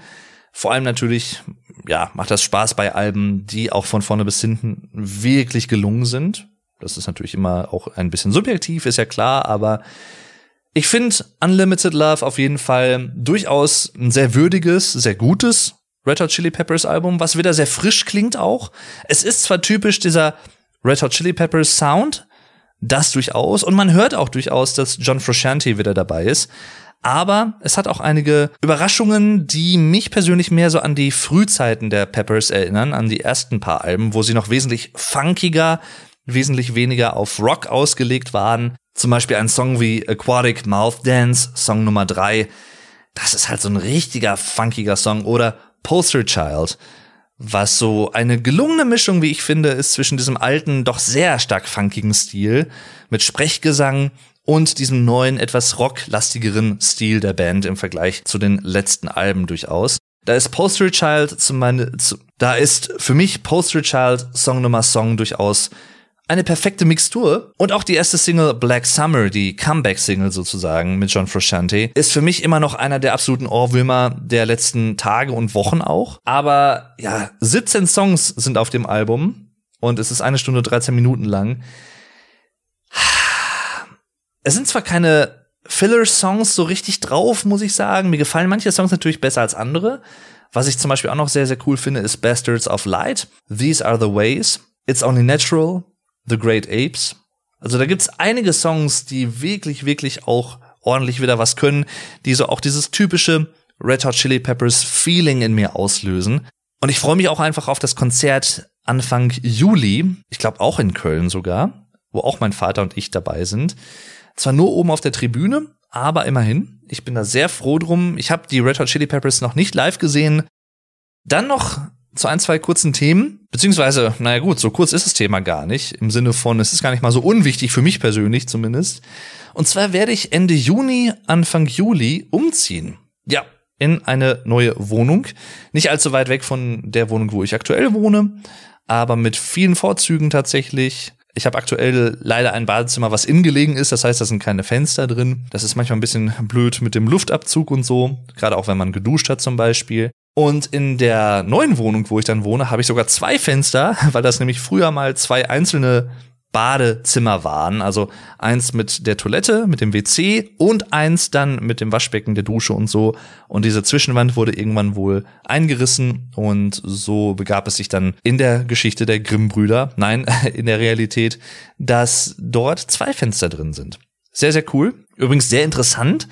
Vor allem natürlich, ja, macht das Spaß bei Alben, die auch von vorne bis hinten wirklich gelungen sind. Das ist natürlich immer auch ein bisschen subjektiv, ist ja klar, aber ich finde Unlimited Love auf jeden Fall durchaus ein sehr würdiges, sehr gutes Red Hot Chili Peppers Album, was wieder sehr frisch klingt auch. Es ist zwar typisch dieser Red Hot Chili Peppers Sound, das durchaus. Und man hört auch durchaus, dass John Frusciante wieder dabei ist. Aber es hat auch einige Überraschungen, die mich persönlich mehr so an die Frühzeiten der Peppers erinnern, an die ersten paar Alben, wo sie noch wesentlich funkiger, wesentlich weniger auf Rock ausgelegt waren. Zum Beispiel ein Song wie Aquatic Mouth Dance, Song Nummer drei. Das ist halt so ein richtiger funkiger Song. Oder Poster Child was so eine gelungene Mischung, wie ich finde, ist zwischen diesem alten, doch sehr stark funkigen Stil mit Sprechgesang und diesem neuen, etwas rocklastigeren Stil der Band im Vergleich zu den letzten Alben durchaus. Da ist Poster Child zu meine, zu, da ist für mich Poster Child Song Nummer Song durchaus eine perfekte Mixtur. Und auch die erste Single Black Summer, die Comeback-Single sozusagen mit John Frusciante, ist für mich immer noch einer der absoluten Ohrwürmer der letzten Tage und Wochen auch. Aber ja, 17 Songs sind auf dem Album und es ist eine Stunde 13 Minuten lang. Es sind zwar keine Filler-Songs so richtig drauf, muss ich sagen. Mir gefallen manche Songs natürlich besser als andere. Was ich zum Beispiel auch noch sehr, sehr cool finde, ist Bastards of Light. These are the ways. It's only natural. The Great Apes. Also da gibt's einige Songs, die wirklich, wirklich auch ordentlich wieder was können, die so auch dieses typische Red Hot Chili Peppers Feeling in mir auslösen. Und ich freue mich auch einfach auf das Konzert Anfang Juli, ich glaube auch in Köln sogar, wo auch mein Vater und ich dabei sind. Zwar nur oben auf der Tribüne, aber immerhin. Ich bin da sehr froh drum. Ich habe die Red Hot Chili Peppers noch nicht live gesehen. Dann noch zu ein, zwei kurzen Themen. Beziehungsweise, naja gut, so kurz ist das Thema gar nicht. Im Sinne von, es ist gar nicht mal so unwichtig, für mich persönlich zumindest. Und zwar werde ich Ende Juni, Anfang Juli umziehen. Ja, in eine neue Wohnung. Nicht allzu weit weg von der Wohnung, wo ich aktuell wohne, aber mit vielen Vorzügen tatsächlich. Ich habe aktuell leider ein Badezimmer, was innen gelegen ist. Das heißt, da sind keine Fenster drin. Das ist manchmal ein bisschen blöd mit dem Luftabzug und so. Gerade auch wenn man geduscht hat zum Beispiel. Und in der neuen Wohnung, wo ich dann wohne, habe ich sogar zwei Fenster, weil das nämlich früher mal zwei einzelne Badezimmer waren. Also eins mit der Toilette, mit dem WC und eins dann mit dem Waschbecken, der Dusche und so. Und diese Zwischenwand wurde irgendwann wohl eingerissen und so begab es sich dann in der Geschichte der Grimm-Brüder, nein, in der Realität, dass dort zwei Fenster drin sind. Sehr, sehr cool. Übrigens sehr interessant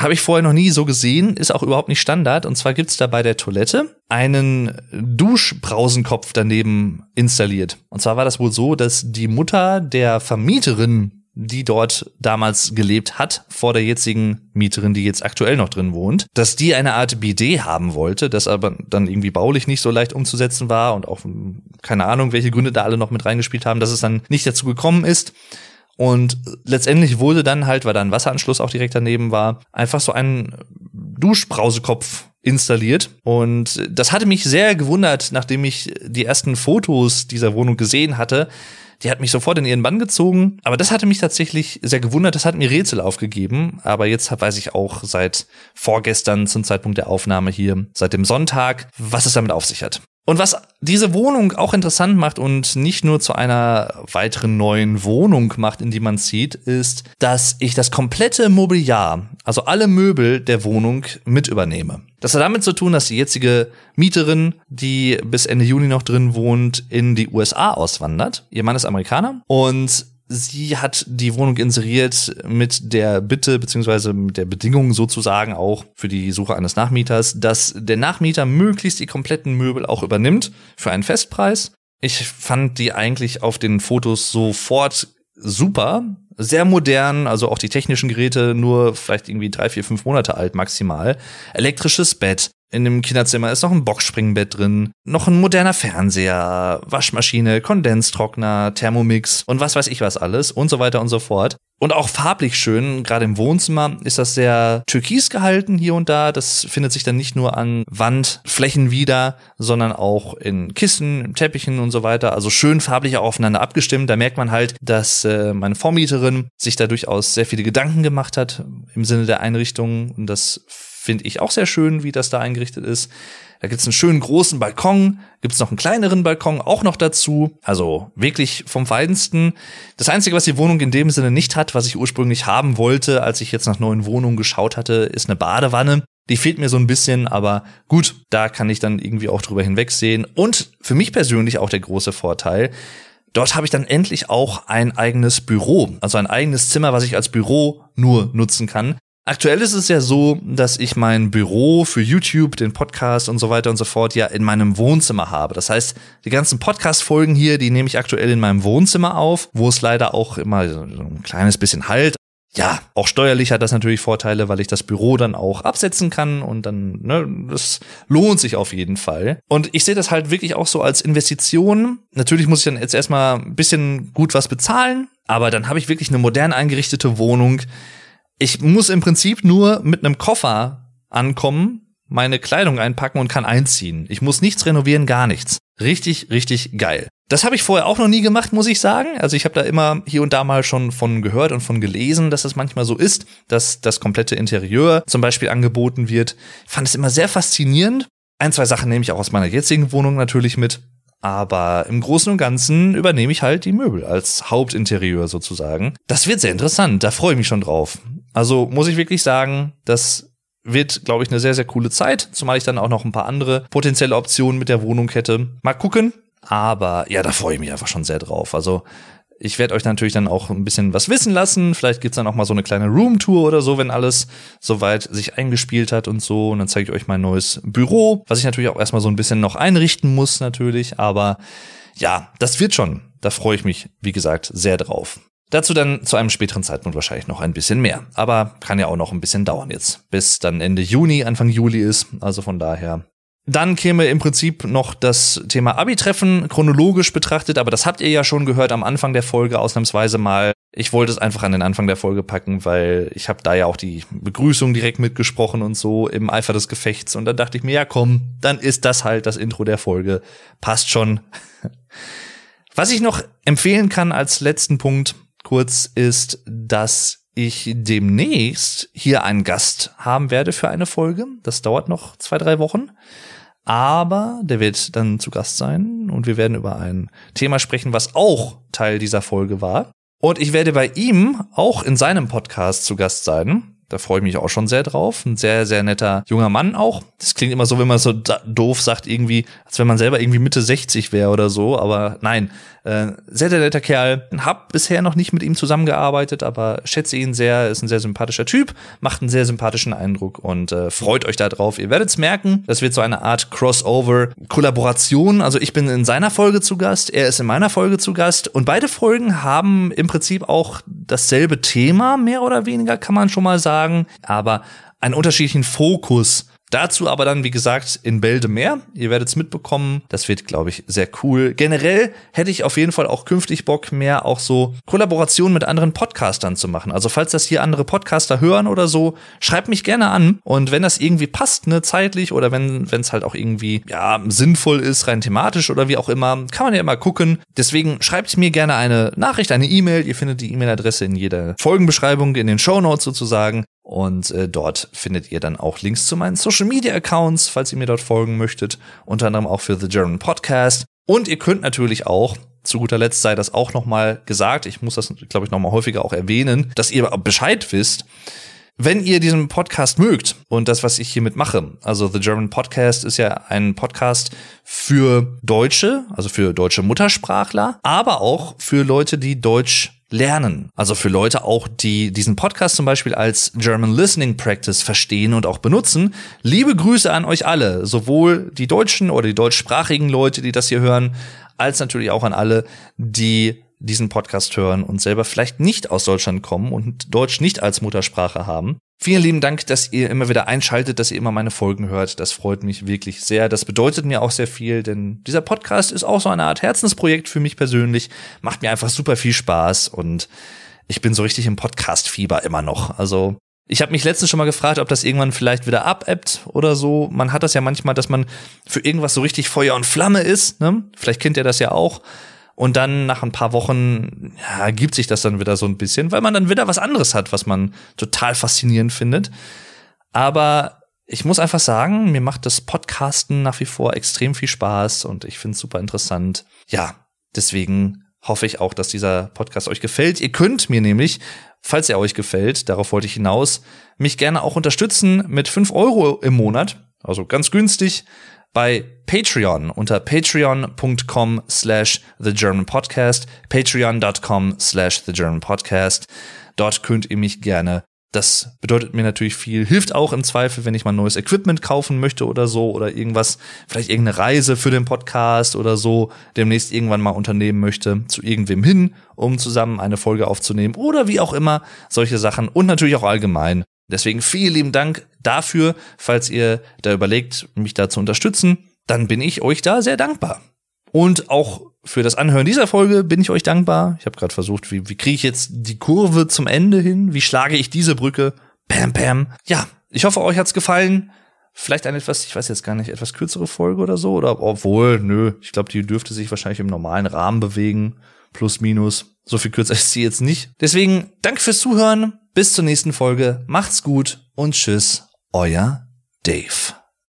habe ich vorher noch nie so gesehen, ist auch überhaupt nicht Standard. Und zwar gibt's da bei der Toilette einen Duschbrausenkopf daneben installiert. Und zwar war das wohl so, dass die Mutter der Vermieterin die dort damals gelebt hat, vor der jetzigen Mieterin, die jetzt aktuell noch drin wohnt, dass die eine Art BD haben wollte, das aber dann irgendwie baulich nicht so leicht umzusetzen war und auch keine Ahnung, welche Gründe da alle noch mit reingespielt haben, dass es dann nicht dazu gekommen ist. Und letztendlich wurde dann halt, weil da ein Wasseranschluss auch direkt daneben war, einfach so ein Duschbrausekopf installiert. Und das hatte mich sehr gewundert, nachdem ich die ersten Fotos dieser Wohnung gesehen hatte. Die hat mich sofort in ihren Bann gezogen. Aber das hatte mich tatsächlich sehr gewundert. Das hat mir Rätsel aufgegeben. Aber jetzt weiß ich auch seit vorgestern zum Zeitpunkt der Aufnahme hier, seit dem Sonntag, was es damit auf sich hat. Und was diese Wohnung auch interessant macht und nicht nur zu einer weiteren neuen Wohnung macht, in die man zieht, ist, dass ich das komplette Mobiliar, also alle Möbel der Wohnung mit übernehme. Das hat damit zu tun, dass die jetzige Mieterin, die bis Ende Juni noch drin wohnt, in die USA auswandert. Ihr Mann ist Amerikaner und sie hat die Wohnung inseriert mit der Bitte beziehungsweise mit der Bedingung sozusagen auch für die Suche eines Nachmieters, dass der Nachmieter möglichst die kompletten Möbel auch übernimmt für einen Festpreis. Ich fand die eigentlich auf den Fotos sofort super, sehr modern, also auch die technischen Geräte nur vielleicht irgendwie drei, vier, fünf Monate alt maximal. Elektrisches Bett, in dem Kinderzimmer ist noch ein Boxspringbett drin, noch ein moderner Fernseher, Waschmaschine, Kondenstrockner, Thermomix und was weiß ich was alles und so weiter und so fort. Und auch farblich schön, gerade im Wohnzimmer ist das sehr türkis gehalten hier und da. Das findet sich dann nicht nur an Wandflächen wieder, sondern auch in Kissen, Teppichen und so weiter. Also schön farblich aufeinander abgestimmt. Da merkt man halt, dass äh, meine Vormieterin sich da durchaus sehr viele Gedanken gemacht hat im Sinne der Einrichtung und das finde ich auch sehr schön, wie das da eingerichtet ist. Da gibt's einen schönen großen Balkon, gibt's noch einen kleineren Balkon auch noch dazu. Also wirklich vom Feinsten. Das Einzige, was die Wohnung in dem Sinne nicht hat, was ich ursprünglich haben wollte, als ich jetzt nach neuen Wohnungen geschaut hatte, ist eine Badewanne. Die fehlt mir so ein bisschen, aber gut, da kann ich dann irgendwie auch drüber hinwegsehen. Und für mich persönlich auch der große Vorteil, Dort habe ich dann endlich auch ein eigenes Büro, also ein eigenes Zimmer, was ich als Büro nur nutzen kann. Aktuell ist es ja so, dass ich mein Büro für YouTube, den Podcast und so weiter und so fort ja in meinem Wohnzimmer habe. Das heißt, die ganzen Podcast-Folgen hier, die nehme ich aktuell in meinem Wohnzimmer auf, wo es leider auch immer so ein kleines bisschen halt. Ja, auch steuerlich hat das natürlich Vorteile, weil ich das Büro dann auch absetzen kann und dann, ne, das lohnt sich auf jeden Fall. Und ich sehe das halt wirklich auch so als Investition. Natürlich muss ich dann jetzt erstmal ein bisschen gut was bezahlen, aber dann habe ich wirklich eine modern eingerichtete Wohnung, ich muss im Prinzip nur mit einem Koffer ankommen, meine Kleidung einpacken und kann einziehen. Ich muss nichts renovieren, gar nichts. Richtig, richtig geil. Das habe ich vorher auch noch nie gemacht, muss ich sagen. Also ich habe da immer hier und da mal schon von gehört und von gelesen, dass es manchmal so ist, dass das komplette Interieur zum Beispiel angeboten wird. Ich fand es immer sehr faszinierend. Ein, zwei Sachen nehme ich auch aus meiner jetzigen Wohnung natürlich mit. Aber im Großen und Ganzen übernehme ich halt die Möbel als Hauptinterieur sozusagen. Das wird sehr interessant, da freue ich mich schon drauf. Also muss ich wirklich sagen, das wird, glaube ich, eine sehr, sehr coole Zeit, zumal ich dann auch noch ein paar andere potenzielle Optionen mit der Wohnung hätte. Mal gucken. Aber ja, da freue ich mich einfach schon sehr drauf. Also ich werde euch natürlich dann auch ein bisschen was wissen lassen. Vielleicht gibt's dann auch mal so eine kleine Roomtour oder so, wenn alles soweit sich eingespielt hat und so. Und dann zeige ich euch mein neues Büro, was ich natürlich auch erstmal so ein bisschen noch einrichten muss, natürlich. Aber ja, das wird schon. Da freue ich mich, wie gesagt, sehr drauf. Dazu dann zu einem späteren Zeitpunkt wahrscheinlich noch ein bisschen mehr. Aber kann ja auch noch ein bisschen dauern jetzt, bis dann Ende Juni, Anfang Juli ist. Also von daher dann käme im Prinzip noch das Thema Abi-Treffen chronologisch betrachtet, aber das habt ihr ja schon gehört am Anfang der Folge ausnahmsweise mal. Ich wollte es einfach an den Anfang der Folge packen, weil ich habe da ja auch die Begrüßung direkt mitgesprochen und so im Eifer des Gefechts und dann dachte ich mir, ja komm, dann ist das halt das Intro der Folge. Passt schon. Was ich noch empfehlen kann als letzten Punkt kurz ist, dass ich demnächst hier einen Gast haben werde für eine Folge. Das dauert noch zwei, drei Wochen. Aber der wird dann zu Gast sein und wir werden über ein Thema sprechen, was auch Teil dieser Folge war. Und ich werde bei ihm auch in seinem Podcast zu Gast sein. Da freue ich mich auch schon sehr drauf. Ein sehr, sehr netter junger Mann auch. Das klingt immer so, wenn man so doof sagt, irgendwie, als wenn man selber irgendwie Mitte 60 wäre oder so. Aber nein, äh, sehr, sehr netter Kerl. Hab bisher noch nicht mit ihm zusammengearbeitet, aber schätze ihn sehr. Ist ein sehr sympathischer Typ, macht einen sehr sympathischen Eindruck und äh, freut euch da drauf. Ihr werdet's merken, das wird so eine Art Crossover-Kollaboration. Also ich bin in seiner Folge zu Gast, er ist in meiner Folge zu Gast und beide Folgen haben im Prinzip auch dasselbe Thema, mehr oder weniger kann man schon mal sagen, aber einen unterschiedlichen Fokus Dazu aber dann, wie gesagt, in Bälde mehr. Ihr werdet es mitbekommen. Das wird, glaube ich, sehr cool. Generell hätte ich auf jeden Fall auch künftig Bock, mehr auch so Kollaborationen mit anderen Podcastern zu machen. Also falls das hier andere Podcaster hören oder so, schreibt mich gerne an. Und wenn das irgendwie passt, ne, zeitlich oder wenn es halt auch irgendwie, ja, sinnvoll ist, rein thematisch oder wie auch immer, kann man ja immer gucken. Deswegen schreibt mir gerne eine Nachricht, eine E-Mail. Ihr findet die E-Mail-Adresse in jeder Folgenbeschreibung, in den Show Notes sozusagen. Und äh, dort findet ihr dann auch Links zu meinen Social Media Accounts, falls ihr mir dort folgen möchtet. Unter anderem auch für The German Podcast. Und ihr könnt natürlich auch, zu guter Letzt sei das auch nochmal gesagt, ich muss das, glaube ich, nochmal häufiger auch erwähnen, dass ihr Bescheid wisst, wenn ihr diesen Podcast mögt und das, was ich hiermit mache, also The German Podcast ist ja ein Podcast für Deutsche, also für deutsche Muttersprachler, aber auch für Leute, die Deutsch lernen. Also für Leute auch, die diesen Podcast zum Beispiel als German Listening Practice verstehen und auch benutzen. Liebe Grüße an euch alle, sowohl die deutschen oder die deutschsprachigen Leute, die das hier hören, als natürlich auch an alle, die diesen Podcast hören und selber vielleicht nicht aus Deutschland kommen und Deutsch nicht als Muttersprache haben. Vielen lieben Dank, dass ihr immer wieder einschaltet, dass ihr immer meine Folgen hört. Das freut mich wirklich sehr. Das bedeutet mir auch sehr viel, denn dieser Podcast ist auch so eine Art Herzensprojekt für mich persönlich. Macht mir einfach super viel Spaß und ich bin so richtig im Podcast-Fieber immer noch. Also ich habe mich letztens schon mal gefragt, ob das irgendwann vielleicht wieder abebbt oder so. Man hat das ja manchmal, dass man für irgendwas so richtig Feuer und Flamme ist. Ne? Vielleicht kennt ihr das ja auch. Und dann nach ein paar Wochen ja, gibt sich das dann wieder so ein bisschen, weil man dann wieder was anderes hat, was man total faszinierend findet. Aber ich muss einfach sagen, mir macht das Podcasten nach wie vor extrem viel Spaß und ich finde es super interessant. Ja, deswegen hoffe ich auch, dass dieser Podcast euch gefällt. Ihr könnt mir nämlich, falls er euch gefällt, darauf wollte ich hinaus, mich gerne auch unterstützen mit fünf Euro im Monat. Also ganz günstig bei Patreon unter patreon.com slash the German Podcast, patreon.com slash the German Podcast. Dort könnt ihr mich gerne das bedeutet mir natürlich viel, hilft auch im Zweifel, wenn ich mal neues Equipment kaufen möchte oder so oder irgendwas, vielleicht irgendeine Reise für den Podcast oder so, demnächst irgendwann mal unternehmen möchte, zu irgendwem hin, um zusammen eine Folge aufzunehmen oder wie auch immer, solche Sachen und natürlich auch allgemein. Deswegen vielen lieben Dank dafür, falls ihr da überlegt, mich da zu unterstützen, dann bin ich euch da sehr dankbar. Und auch für das Anhören dieser Folge bin ich euch dankbar. Ich habe gerade versucht, wie, wie kriege ich jetzt die Kurve zum Ende hin? Wie schlage ich diese Brücke? Pam, pam. Ja, ich hoffe, euch hat's gefallen. Vielleicht eine etwas, ich weiß jetzt gar nicht, etwas kürzere Folge oder so. Oder obwohl, nö, ich glaube, die dürfte sich wahrscheinlich im normalen Rahmen bewegen. Plus, minus. So viel kürzer ist sie jetzt nicht. Deswegen, danke fürs Zuhören. Bis zur nächsten Folge. Macht's gut und tschüss. Euer Dave.